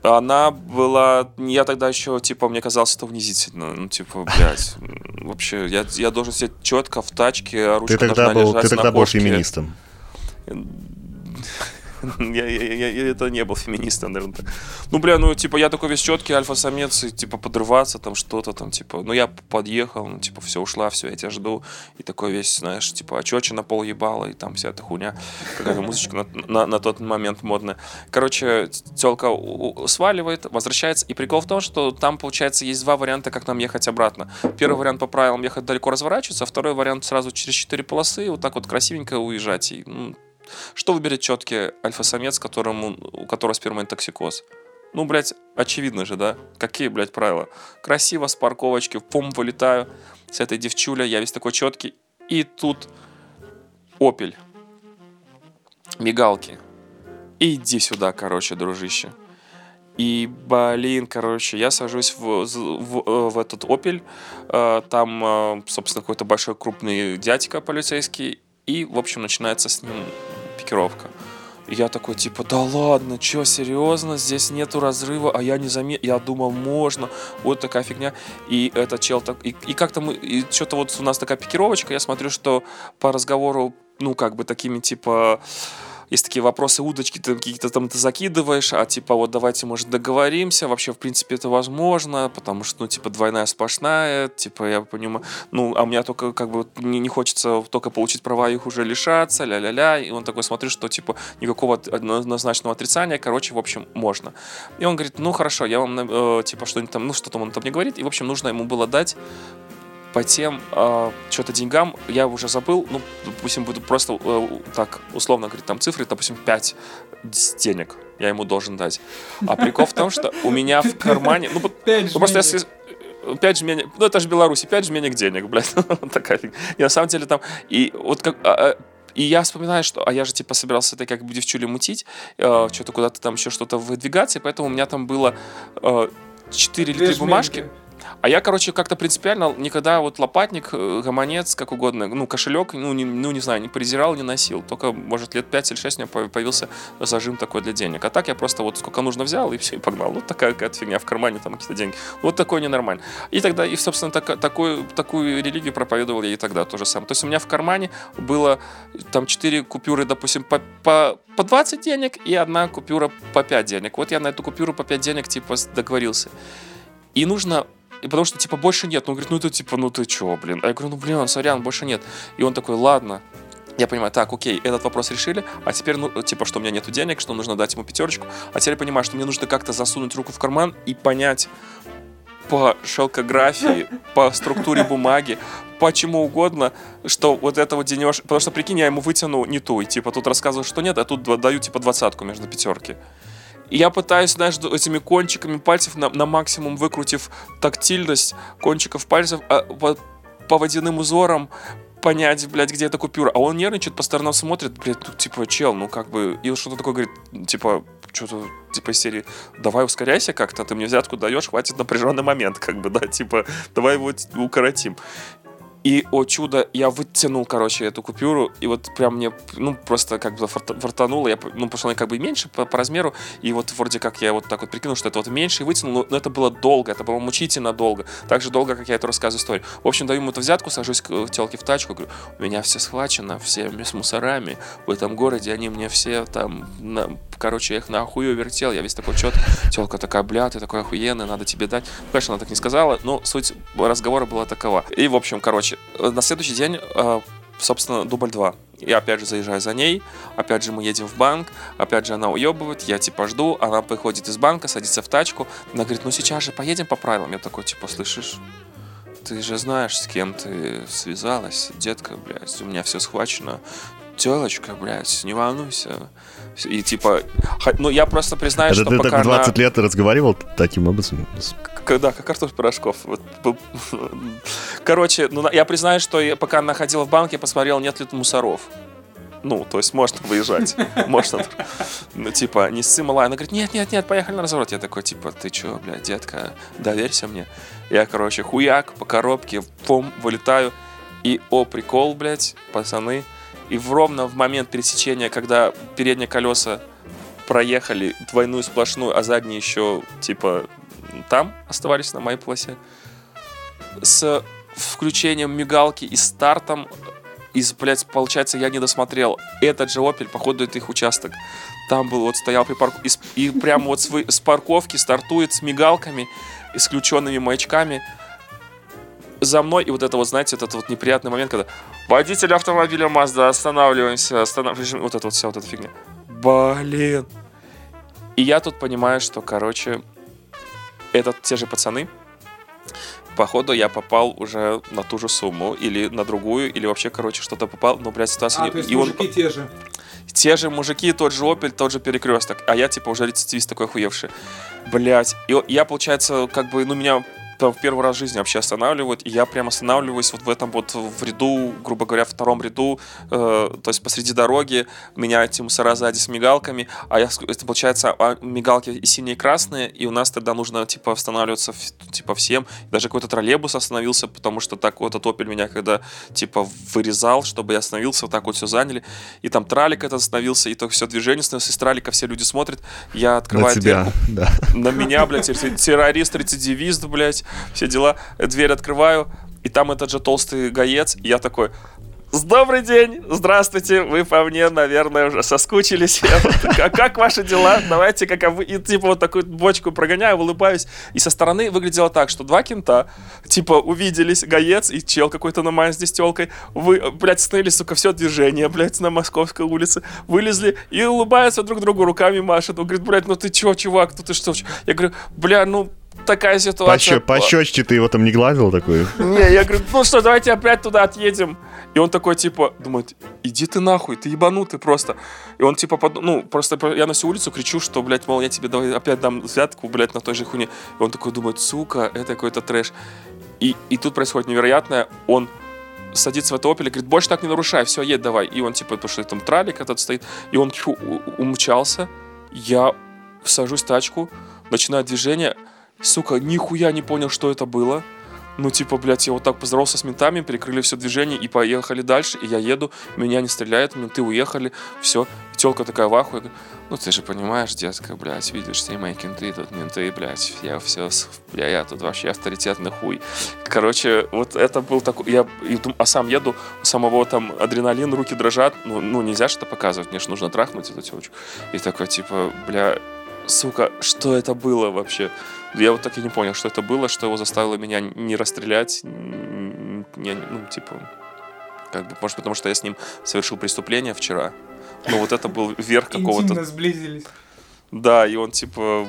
Она была... Я тогда еще, типа, мне казалось это унизительно. Ну, типа, блядь. Вообще, я, я должен сидеть четко в тачке, а ручка Ты тогда должна был, лежать ты на тогда был кошке. феминистом. Я, я, я, я это не был феминистом, наверное. Ну, бля, ну, типа, я такой весь четкий альфа-самец, и, типа, подрываться, там, что-то там, типа, ну, я подъехал, ну, типа, все, ушла, все, я тебя жду, и такой весь, знаешь, типа, очечи на пол ебала, и там вся эта хуйня, какая-то музычка на, на, на тот момент модная. Короче, телка сваливает, возвращается, и прикол в том, что там, получается, есть два варианта, как нам ехать обратно. Первый вариант по правилам ехать далеко разворачиваться, а второй вариант сразу через четыре полосы, вот так вот красивенько уезжать, и, ну, что выберет четкий альфа-самец, которому, у которого спермный токсикоз? Ну, блядь, очевидно же, да? Какие, блядь, правила? Красиво, с парковочки, в пом вылетаю с этой девчулей, я весь такой четкий. И тут опель. Мигалки. Иди сюда, короче, дружище. И, блин, короче, я сажусь в, в, э, в этот опель. Э, Там, э, собственно, какой-то большой крупный дядька полицейский. И, в общем, начинается с ним пикировка. И я такой, типа, да ладно, чё, серьезно, здесь нету разрыва, а я не заметил, я думал, можно, вот такая фигня. И этот чел так, и, и как-то мы, и что-то вот у нас такая пикировочка, я смотрю, что по разговору, ну, как бы такими, типа, есть такие вопросы, удочки ты какие-то там ты закидываешь, а типа вот давайте, может, договоримся, вообще, в принципе, это возможно, потому что, ну, типа, двойная сплошная, типа, я понимаю, ну, а у меня только, как бы, не, не хочется только получить права, их уже лишаться, ля-ля-ля, и он такой смотрит, что, типа, никакого однозначного отрицания, короче, в общем, можно. И он говорит, ну, хорошо, я вам, э, типа, что-нибудь там, ну, что там он там не говорит, и, в общем, нужно ему было дать по тем э, что-то деньгам, я уже забыл, ну, допустим, буду просто э, так условно говорить, там цифры, допустим, 5 денег я ему должен дать. А прикол в том, что у меня в кармане, ну, ну, просто если 5 жменек, ну это же Беларусь, 5 жменек денег, блядь, Вот такая фигня. И на самом деле там, и вот как, а, а, и я вспоминаю, что, а я же типа собирался с этой как бы девчулей мутить, э, что-то куда-то там еще что-то выдвигаться, и поэтому у меня там было э, 4 или Две 3 бумажки, жменьки. А я, короче, как-то принципиально никогда вот лопатник, э, гаманец, как угодно, ну, кошелек, ну не, ну, не знаю, не презирал, не носил. Только, может, лет 5 или 6 у меня по- появился зажим такой для денег. А так я просто вот сколько нужно взял и все, и погнал. Вот такая какая-то фигня в кармане, там какие-то деньги. Вот такое ненормально. И тогда, и, собственно, так, такую, такую религию проповедовал я и тогда то же самое. То есть у меня в кармане было там 4 купюры, допустим, по, по, по 20 денег и одна купюра по 5 денег. Вот я на эту купюру по 5 денег, типа, договорился. И нужно и потому что, типа, больше нет. Ну, он говорит, ну, это, типа, ну, ты чё, блин? А я говорю, ну, блин, сорян, больше нет. И он такой, ладно, Я понимаю, так, окей, этот вопрос решили, а теперь, ну, типа, что у меня нету денег, что нужно дать ему пятерочку, а теперь я понимаю, что мне нужно как-то засунуть руку в карман и понять по шелкографии, по структуре бумаги, по чему угодно, что вот это вот денеж... Потому что, прикинь, я ему вытяну не ту, и, типа, тут рассказываю, что нет, а тут даю, типа, двадцатку между пятерки. И я пытаюсь, знаешь, этими кончиками пальцев на, на максимум выкрутив тактильность кончиков пальцев а, по, по водяным узорам понять, блядь, где эта купюра. А он нервничает, по сторонам смотрит, блядь, ну, типа, чел, ну, как бы... И он что-то такое говорит, типа, что-то, типа, из серии, давай ускоряйся как-то, ты мне взятку даешь, хватит напряженный момент, как бы, да, типа, давай его укоротим. И, о чудо, я вытянул, короче, эту купюру, и вот прям мне, ну, просто как бы фартануло, я, ну, потому что она как бы меньше по, по размеру, и вот вроде как я вот так вот прикинул, что это вот меньше, и вытянул, но это было долго, это было мучительно долго, так же долго, как я это рассказываю историю. В общем, даю ему эту взятку, сажусь к телке в тачку, говорю, у меня все схвачено, все с мусорами в этом городе, они мне все там, на, короче, я их нахую вертел, я весь такой чет, телка такая, бля, ты такой охуенный, надо тебе дать. Конечно, она так не сказала, но суть разговора была такова. И, в общем, короче, Короче, на следующий день, э, собственно, дубль 2. Я опять же заезжаю за ней, опять же мы едем в банк, опять же она уебывает, я типа жду, она приходит из банка, садится в тачку, она говорит, ну сейчас же поедем по правилам. Я такой, типа, слышишь, ты же знаешь, с кем ты связалась, детка, блядь, у меня все схвачено, телочка, блядь, не волнуйся. И типа, ну я просто признаю, Это что ты пока так 20 она... лет разговаривал таким образом? Да, как картофель пирожков. Короче, ну, я признаю, что я, пока она ходила в банк, я посмотрел, нет ли тут мусоров. Ну, то есть можно выезжать. Можно. Ну, типа, не ссы малая. Она говорит, нет, нет, нет, поехали на разворот. Я такой, типа, ты чё, блядь, детка, доверься мне. Я, короче, хуяк по коробке, пом, вылетаю. И, о, прикол, блядь, пацаны. И в ровно в момент пересечения, когда передние колеса проехали двойную сплошную, а задние еще, типа, там оставались на моей полосе. С включением мигалки и стартом из, блядь, получается, я не досмотрел. Этот же Opel, походу, это их участок. Там был, вот стоял при парку... И, и прямо вот с, с парковки стартует с мигалками, исключенными маячками. За мной, и вот это вот, знаете, этот вот неприятный момент, когда водитель автомобиля Mazda, останавливаемся, останавливаемся, вот это вот вся вот эта фигня. Блин. И я тут понимаю, что, короче, это те же пацаны. Походу, я попал уже на ту же сумму, или на другую, или вообще, короче, что-то попал, но, блядь, ситуация... А, не... то есть и мужики он... те же. Те же мужики, тот же Opel, тот же перекресток. А я, типа, уже рецидивист такой охуевший. Блять. И я, получается, как бы, ну, меня в первый раз в жизни вообще останавливают, и я прям останавливаюсь вот в этом вот в ряду, грубо говоря, втором ряду, э, то есть посреди дороги, меня эти мусора сзади с мигалками, а я, это получается а, мигалки и синие и красные, и у нас тогда нужно, типа, останавливаться, типа, всем, даже какой-то троллейбус остановился, потому что так вот этот опель меня когда, типа, вырезал, чтобы я остановился, вот так вот все заняли, и там тралик этот остановился, и то все движение становилось, из тралика все люди смотрят, я открываю На тебя, дверь, да. на меня, блядь, террорист, рецидивист, блядь, все дела. Дверь открываю, и там этот же толстый гаец, и я такой, Добрый день, здравствуйте, вы по мне, наверное, уже соскучились. А как ваши дела? Давайте, как вы... И типа вот такую бочку прогоняю, улыбаюсь. И со стороны выглядело так, что два кента, типа, увиделись, гаец и чел какой-то на Мазде с телкой. Вы, блядь, остановились, сука, все движение, блядь, на Московской улице. Вылезли и улыбаются друг другу, руками машут. Он говорит, блядь, ну ты чё, чувак, ну ты что? Я говорю, бля, ну такая ситуация. По, щечке ты его там не гладил такой? Не, я говорю, ну что, давайте опять туда отъедем. И он такой, типа, думает, иди ты нахуй, ты ебанутый просто. И он, типа, под... ну, просто я на всю улицу кричу, что, блядь, мол, я тебе давай опять дам взятку, блядь, на той же хуйне. И он такой думает, сука, это какой-то трэш. И, и тут происходит невероятное, он садится в это опель и говорит, больше так не нарушай, все, едь давай. И он, типа, потому что там тралик этот стоит, и он фу, умчался. Я сажусь в тачку, начинаю движение, Сука, нихуя не понял, что это было. Ну, типа, блядь, я вот так поздоровался с ментами, перекрыли все движение и поехали дальше. И я еду, меня не стреляют, менты уехали, все. Телка такая в ахуе. Ну, ты же понимаешь, детка, блядь, видишь, все мои кенты, тут менты, блядь, я все, бля, я тут вообще авторитетный хуй. Короче, вот это был такой, я, а сам еду, у самого там адреналин, руки дрожат, ну, ну нельзя что-то показывать, мне же нужно трахнуть эту телочку. И такой, типа, бля, сука, что это было вообще? Я вот так и не понял, что это было, что его заставило меня не расстрелять, не, ну, типа... Как бы, может, потому что я с ним совершил преступление вчера. Но вот это был верх какого-то... Сблизились. Да, и он типа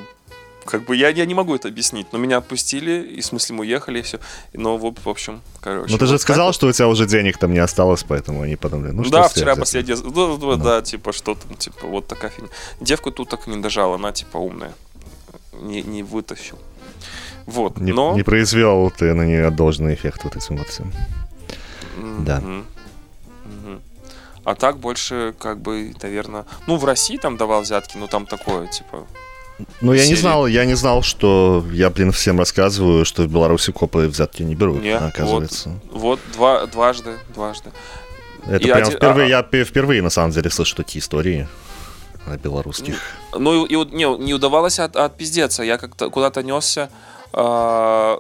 как бы я, я не могу это объяснить, но меня отпустили, и в смысле мы уехали, и все. Но, в, в общем, короче. Ну ты же вот сказал, так что у тебя уже денег там не осталось, поэтому они подумали, ну что Да, вчера последний... Ну, ну, да, типа, что там, типа, вот такая фигня. Девку тут так и не дожала, она, типа, умная. Не, не вытащил. Вот, Не, но... не произвел ты на нее должный эффект вот этим вот всем. да. Мгм. Мгм. А так больше, как бы, наверное... Ну, в России там давал взятки, но там такое, типа... Ну, я не серии. знал, я не знал, что я, блин, всем рассказываю, что в Беларуси копы взятки не берут, Не, оказывается. Вот, два, дважды, дважды. Это И прям один- впервые, а- я пе- впервые, на самом деле, слышу такие истории о белорусских. Ну, и, и вот не, не удавалось от, отпиздеться. Я как-то куда-то несся. а,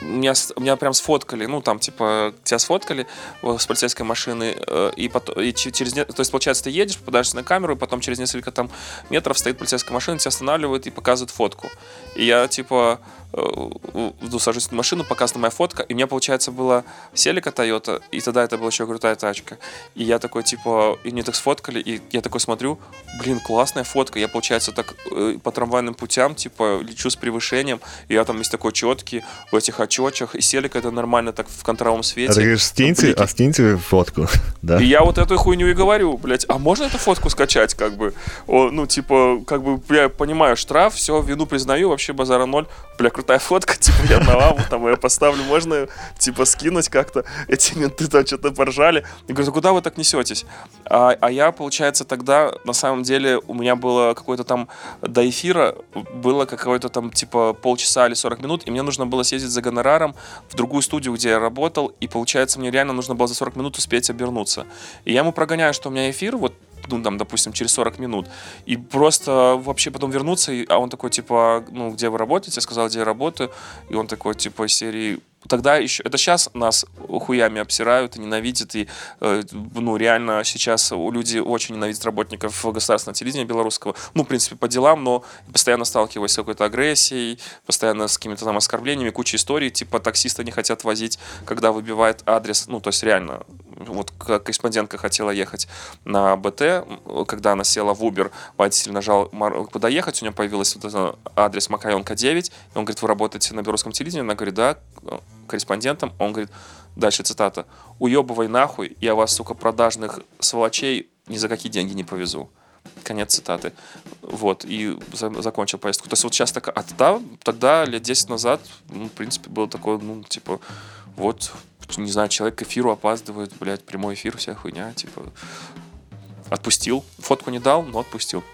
меня, меня прям сфоткали, ну там типа тебя сфоткали с полицейской машины э, и потом и че- через то есть получается ты едешь попадаешь на камеру и потом через несколько там метров стоит полицейская машина тебя останавливает и показывает фотку. И я типа ну, сажусь в машину показана моя фотка и у меня получается была Селика Toyota и тогда это была еще крутая тачка и я такой типа и мне так сфоткали и я такой смотрю блин классная фотка я получается так э, по трамвайным путям типа лечу с превышением и я там весь такой четкий в этих очочах, и селика это нормально так в контровом А свете. ты говоришь, скиньте, блики. а скиньте фотку, да? И я вот эту хуйню и говорю, блядь, а можно эту фотку скачать, как бы? О, ну, типа, как бы, я понимаю, штраф, все, вину признаю, вообще базара ноль. Бля, крутая фотка, типа, я на лаву там ее поставлю, можно типа, скинуть как-то? Эти менты там что-то поржали. Я говорю, «Да куда вы так несетесь? А, а я, получается, тогда, на самом деле, у меня было какое-то там до эфира, было какое-то там, типа, полчаса или 40 минут, и мне нужно было съездить за гонораром в другую студию, где я работал, и, получается, мне реально нужно было за 40 минут успеть обернуться. И я ему прогоняю, что у меня эфир, вот ну, там, допустим, через 40 минут, и просто вообще потом вернуться, и- а он такой, типа, ну, где вы работаете? Я сказал, где я работаю, и он такой, типа, серии, тогда еще, это сейчас нас хуями обсирают и ненавидят, и, э, ну, реально сейчас люди очень ненавидят работников государственного телевидения белорусского, ну, в принципе, по делам, но постоянно сталкиваюсь с какой-то агрессией, постоянно с какими-то там оскорблениями, куча историй, типа, таксиста не хотят возить, когда выбивает адрес, ну, то есть реально, вот корреспондентка хотела ехать на БТ, когда она села в Uber, водитель нажал, куда ехать, у нее появился вот этот адрес Макаенко 9, и он говорит, вы работаете на белорусском телевидении? Она говорит, да, э, корреспондентом. Он говорит, дальше цитата, уебывай нахуй, я вас, сука, продажных сволочей ни за какие деньги не повезу. Конец цитаты. Вот, и за- закончил поездку. То есть вот сейчас так, а тогда, тогда лет 10 назад, ну, в принципе, было такое, ну, типа, вот, не знаю, человек к эфиру опаздывает, блядь, прямой эфир, вся хуйня, типа, отпустил. Фотку не дал, но отпустил.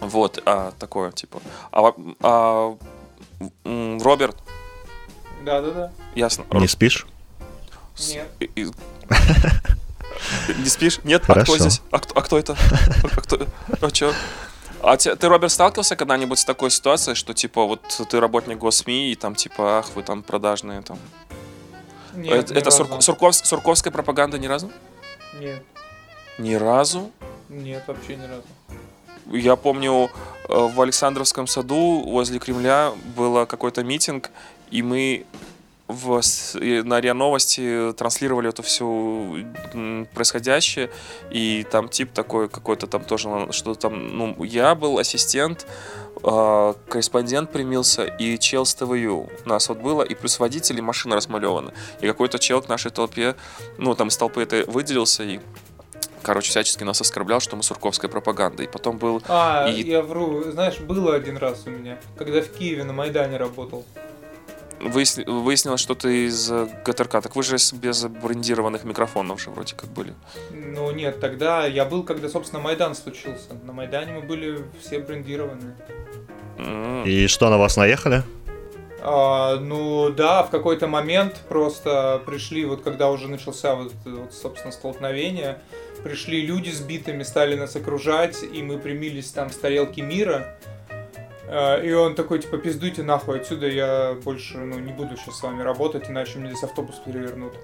Вот, а, такое, типа. А, а, Роберт, Да-да-да. ясно. Не спишь? С- Нет. и- Не спишь? Нет? А кто здесь? А кто, а кто это? А кто? А чё? А те- ты, Роберт, сталкивался когда-нибудь с такой ситуацией, что, типа, вот ты работник госсми, и там, типа, ах, вы там продажные, там. Нет, это ни. Сурк- Сурковс- сурковская пропаганда ни разу? Нет, Ни разу? нет, вообще ни разу. Я помню, э, в Александровском саду возле Кремля был какой-то митинг, и мы в, на РИА Новости транслировали это все происходящее, и там тип такой какой-то там тоже, что там, ну, я был ассистент, э, корреспондент примился, и чел с ТВЮ у нас вот было, и плюс водители, машина размалевана, и какой-то чел к нашей толпе, ну, там из толпы это выделился, и короче, всячески нас оскорблял, что мы сурковская пропаганда. И потом был... А, И- я вру, знаешь, было один раз у меня, когда в Киеве на Майдане работал. Выясни- Выяснилось, что ты из э, ГТРК. Так вы же без брендированных микрофонов же вроде как были. Ну нет, тогда я был, когда, собственно, Майдан случился. На Майдане мы были все брендированные. М. И что, на вас наехали? А, ну да, в какой-то момент просто пришли, вот когда уже начался вот, вот, собственно, столкновение, пришли люди с битами, стали нас окружать, и мы примились там с тарелки мира. А, И он такой, типа, пиздуйте нахуй отсюда, я больше, ну, не буду сейчас с вами работать, иначе мне здесь автобус перевернут.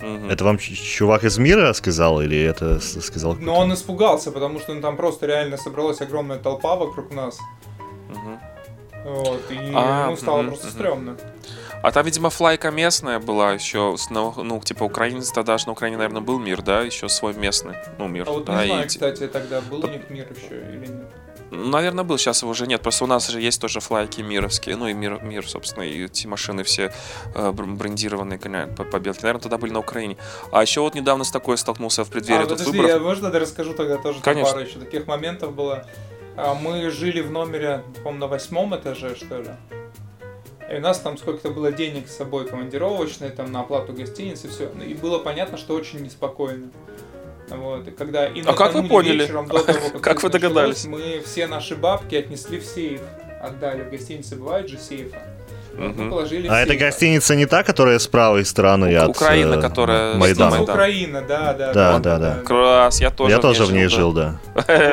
Это вам чувак из мира сказал или это сказал Но он испугался, потому что ну, там просто реально собралась огромная толпа вокруг нас. Вот, и А, ему стало просто стрёмно. А там, видимо, флайка местная была еще, ну, ну, типа, украинец тогда же на Украине, наверное, был мир, да, еще свой местный, ну, мир. А вот да, не знаю, и, кстати, тогда был у них мир еще или нет. Наверное, был, сейчас его уже нет. Просто у нас же есть тоже флайки мировские. Ну и мир, мир собственно, и эти машины все э, бр- брендированные, конечно, по, по белке. Наверное, тогда были на Украине. А еще вот недавно с такой столкнулся в преддверии а, тут подожди, выборов. я, можно я расскажу тогда тоже Конечно. пару еще таких моментов было. А, Мы жили в номере, по-моему, на восьмом этаже, что ли. И у нас там сколько-то было денег с собой командировочные, там на оплату гостиницы, все. И было понятно, что очень неспокойно. Вот, и когда и А как вы поняли? вечером до того, как, Как это вы догадались? началось, Мы все наши бабки отнесли в сейф, отдали. В гостинице бывает же сейфа. Мгм. положили А эта сейф. гостиница не та, которая с правой стороны от Украина, э, которая Майдана. Майдан. Украина, да, да. Да, да, да. Класс, я тоже Я в тоже в ней жил, да.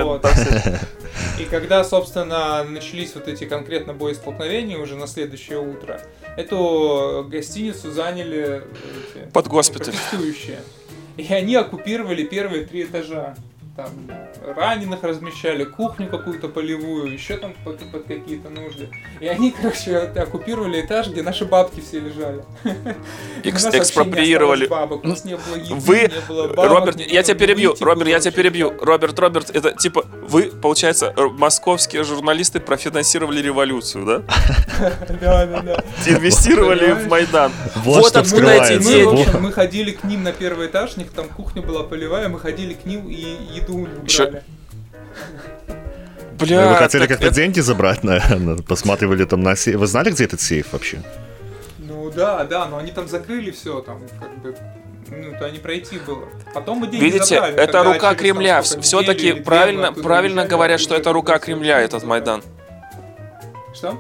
Вот. И когда, собственно, начались вот эти конкретно боестолкновения уже на следующее утро, эту гостиницу заняли эти, Под ну, госпиталь. И они оккупировали первые три этажа. Там раненых размещали, кухню какую-то полевую, еще там под, под какие-то нужды. И они, короче, оккупировали этаж, где наши бабки все лежали. Экс- экспроприировали. бабок, у нас не было еды, Вы, не было бабок, Роберт, не я тебя перебью, выйти Роберт, я тебя перебью. Роберт, Роберт, это типа вы, получается, р- московские журналисты профинансировали революцию, да? Да, да, да. Инвестировали в? Майдан. Вот откуда эти. Мы, в деньги. общем, мы ходили к ним на первый этаж, у них там кухня была полевая, мы ходили к ним и еду у них Ещё- брали. Бля, Ну, Вы хотели как-то это- деньги забрать, наверное. Посматривали там на сейф. Вы знали, где этот сейф вообще? Ну да, да, но они там закрыли все, там как бы ну, то не пройти было. Потом мы деньги Видите, забрали, это рука Кремля. Все-таки правильно, правильно говорят, что это рука Кремля, этот. Майдан. Что?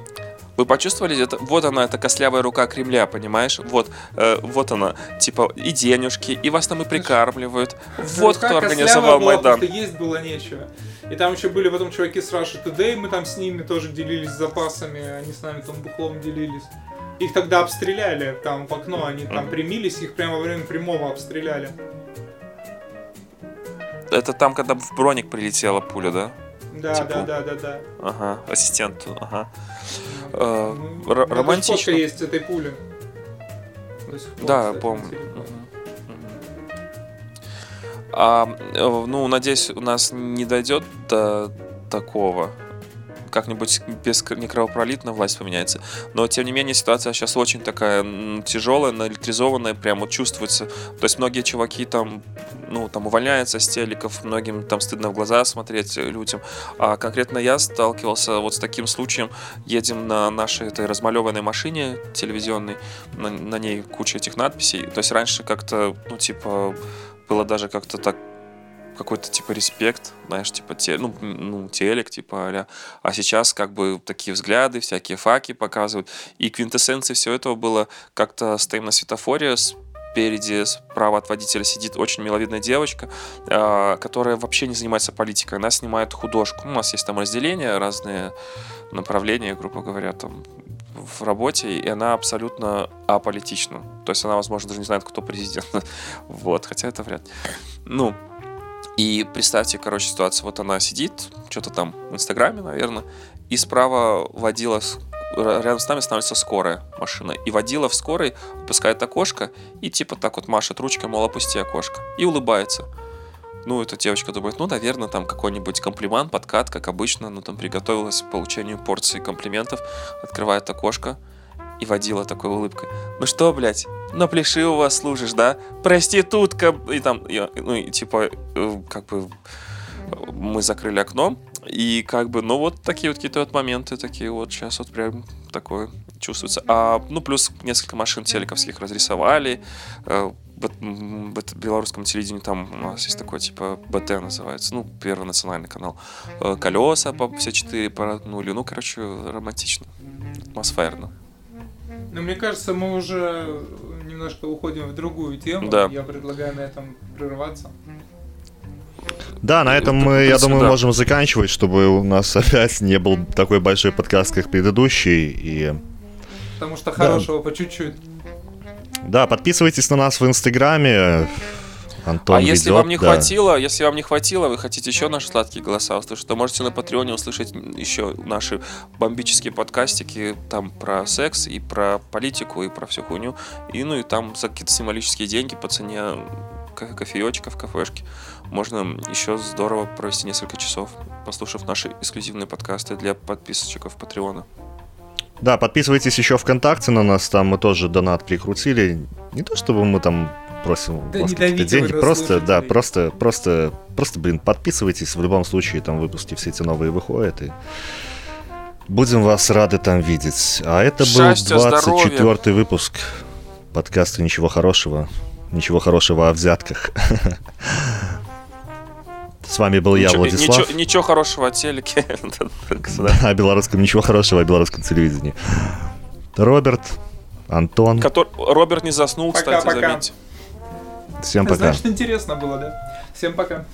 Вы почувствовали это? Вот она, эта костлявая рука Кремля, понимаешь? Вот, э, вот она, типа и денежки, и вас там и прикармливают. Вот Рука кто организовал была, Майдан. потому что есть было нечего. И там еще были потом чуваки с Russia Today, мы там с ними тоже делились запасами, они с нами там бухлом делились. Их тогда обстреляли там в окно, они там примились, их прямо во время прямого обстреляли. Это там, когда в броник прилетела пуля, да? Да, Типа. да, да, да, да. Ага, ассистент, ага. Э, Ну, р- у меня романтично. фотка есть этой пули. Пор, Да, кстати, помню. А, э, ну, надеюсь, у нас не дойдет до такого. Как-нибудь без кр- не кровопролитно власть поменяется. Но, тем не менее, ситуация сейчас очень такая тяжелая, наэлектризованная, прям вот чувствуется. То есть многие чуваки там, ну, там увольняются с телеков, многим там стыдно в глаза смотреть э, людям. А конкретно я сталкивался вот с таким случаем. Едем на нашей этой размалеванной машине телевизионной, на, на ней куча этих надписей. То есть раньше как-то, ну, типа, было даже как-то так какой-то типа респект, знаешь, типа те, ну, ну, телек, типа а А сейчас как бы такие взгляды, всякие факи показывают. И квинтэссенцией всего этого было как-то стоим на светофоре, спереди, справа от водителя сидит очень миловидная девочка, а, которая вообще не занимается политикой. Она снимает художку. У нас есть там разделения, разные направления, грубо говоря, там в работе, и она абсолютно аполитична. То есть она, возможно, даже не знает, кто президент. Вот, хотя это вряд ли. Ну, и представьте, короче, ситуацию. Вот она сидит, что-то там в Инстаграме, наверное, и справа водила, рядом с нами становится скорая машина. И водила в скорой опускает окошко и типа так вот машет ручкой, мол, опусти окошко. И улыбается. Ну, эта девочка думает, ну, наверное, там какой-нибудь комплимент, подкат, как обычно, ну, там приготовилась к получению порции комплиментов, открывает окошко и водила такой улыбкой. Ну что, блядь, на пляши у вас служишь, да? Проститутка! И там, и, ну, типа, э, как бы, мы закрыли окно, и как бы, ну, вот такие вот какие-то вот моменты, такие вот сейчас вот прям такое чувствуется. А, ну, плюс несколько машин телековских разрисовали, э, б- белорусском телевидении там у нас есть такой, типа, БТ называется, ну, первый национальный канал. Э, Колеса по все четыре поротнули, ну, короче, романтично, атмосферно. Ну, мне кажется, мы уже немножко уходим в другую тему. Да. Я предлагаю на этом прерваться. Да, на этом мы, я думаю, да. можем заканчивать, чтобы у нас опять не был такой большой подкаст, как предыдущий. И Потому что хорошего по чуть-чуть. да, подписывайтесь на нас в Инстаграме, Антон а если ведет, вам не да. хватило, если вам не хватило, вы хотите еще наши сладкие голоса услышать, то можете на Патреоне услышать еще наши бомбические подкастики там про секс и про политику и про всю хуйню. И ну и там за какие-то символические деньги по цене ка- кофеечка в кафешке можно еще здорово провести несколько часов, послушав наши эксклюзивные подкасты для подписчиков Патреона. Да, подписывайтесь еще ВКонтакте на нас, там мы тоже донат прикрутили. Не то чтобы мы там просим Да у вас какие-то деньги, просто, да, просто, просто, просто, блин, подписывайтесь, в любом случае там выпуски все эти новые выходят, и будем вас рады там видеть. А это был Счастья, 24 выпуск подкаста «Ничего хорошего», «Ничего хорошего о взятках». С вами был я, ничего, Владислав. ничего, ничего хорошего о телеке. О белорусском ничего хорошего, о белорусском телевидении. Роберт, Антон, Котор- Роберт не заснул, кстати, Пока-пока. заметьте. Всем пока. Значит, интересно было, да? Всем пока.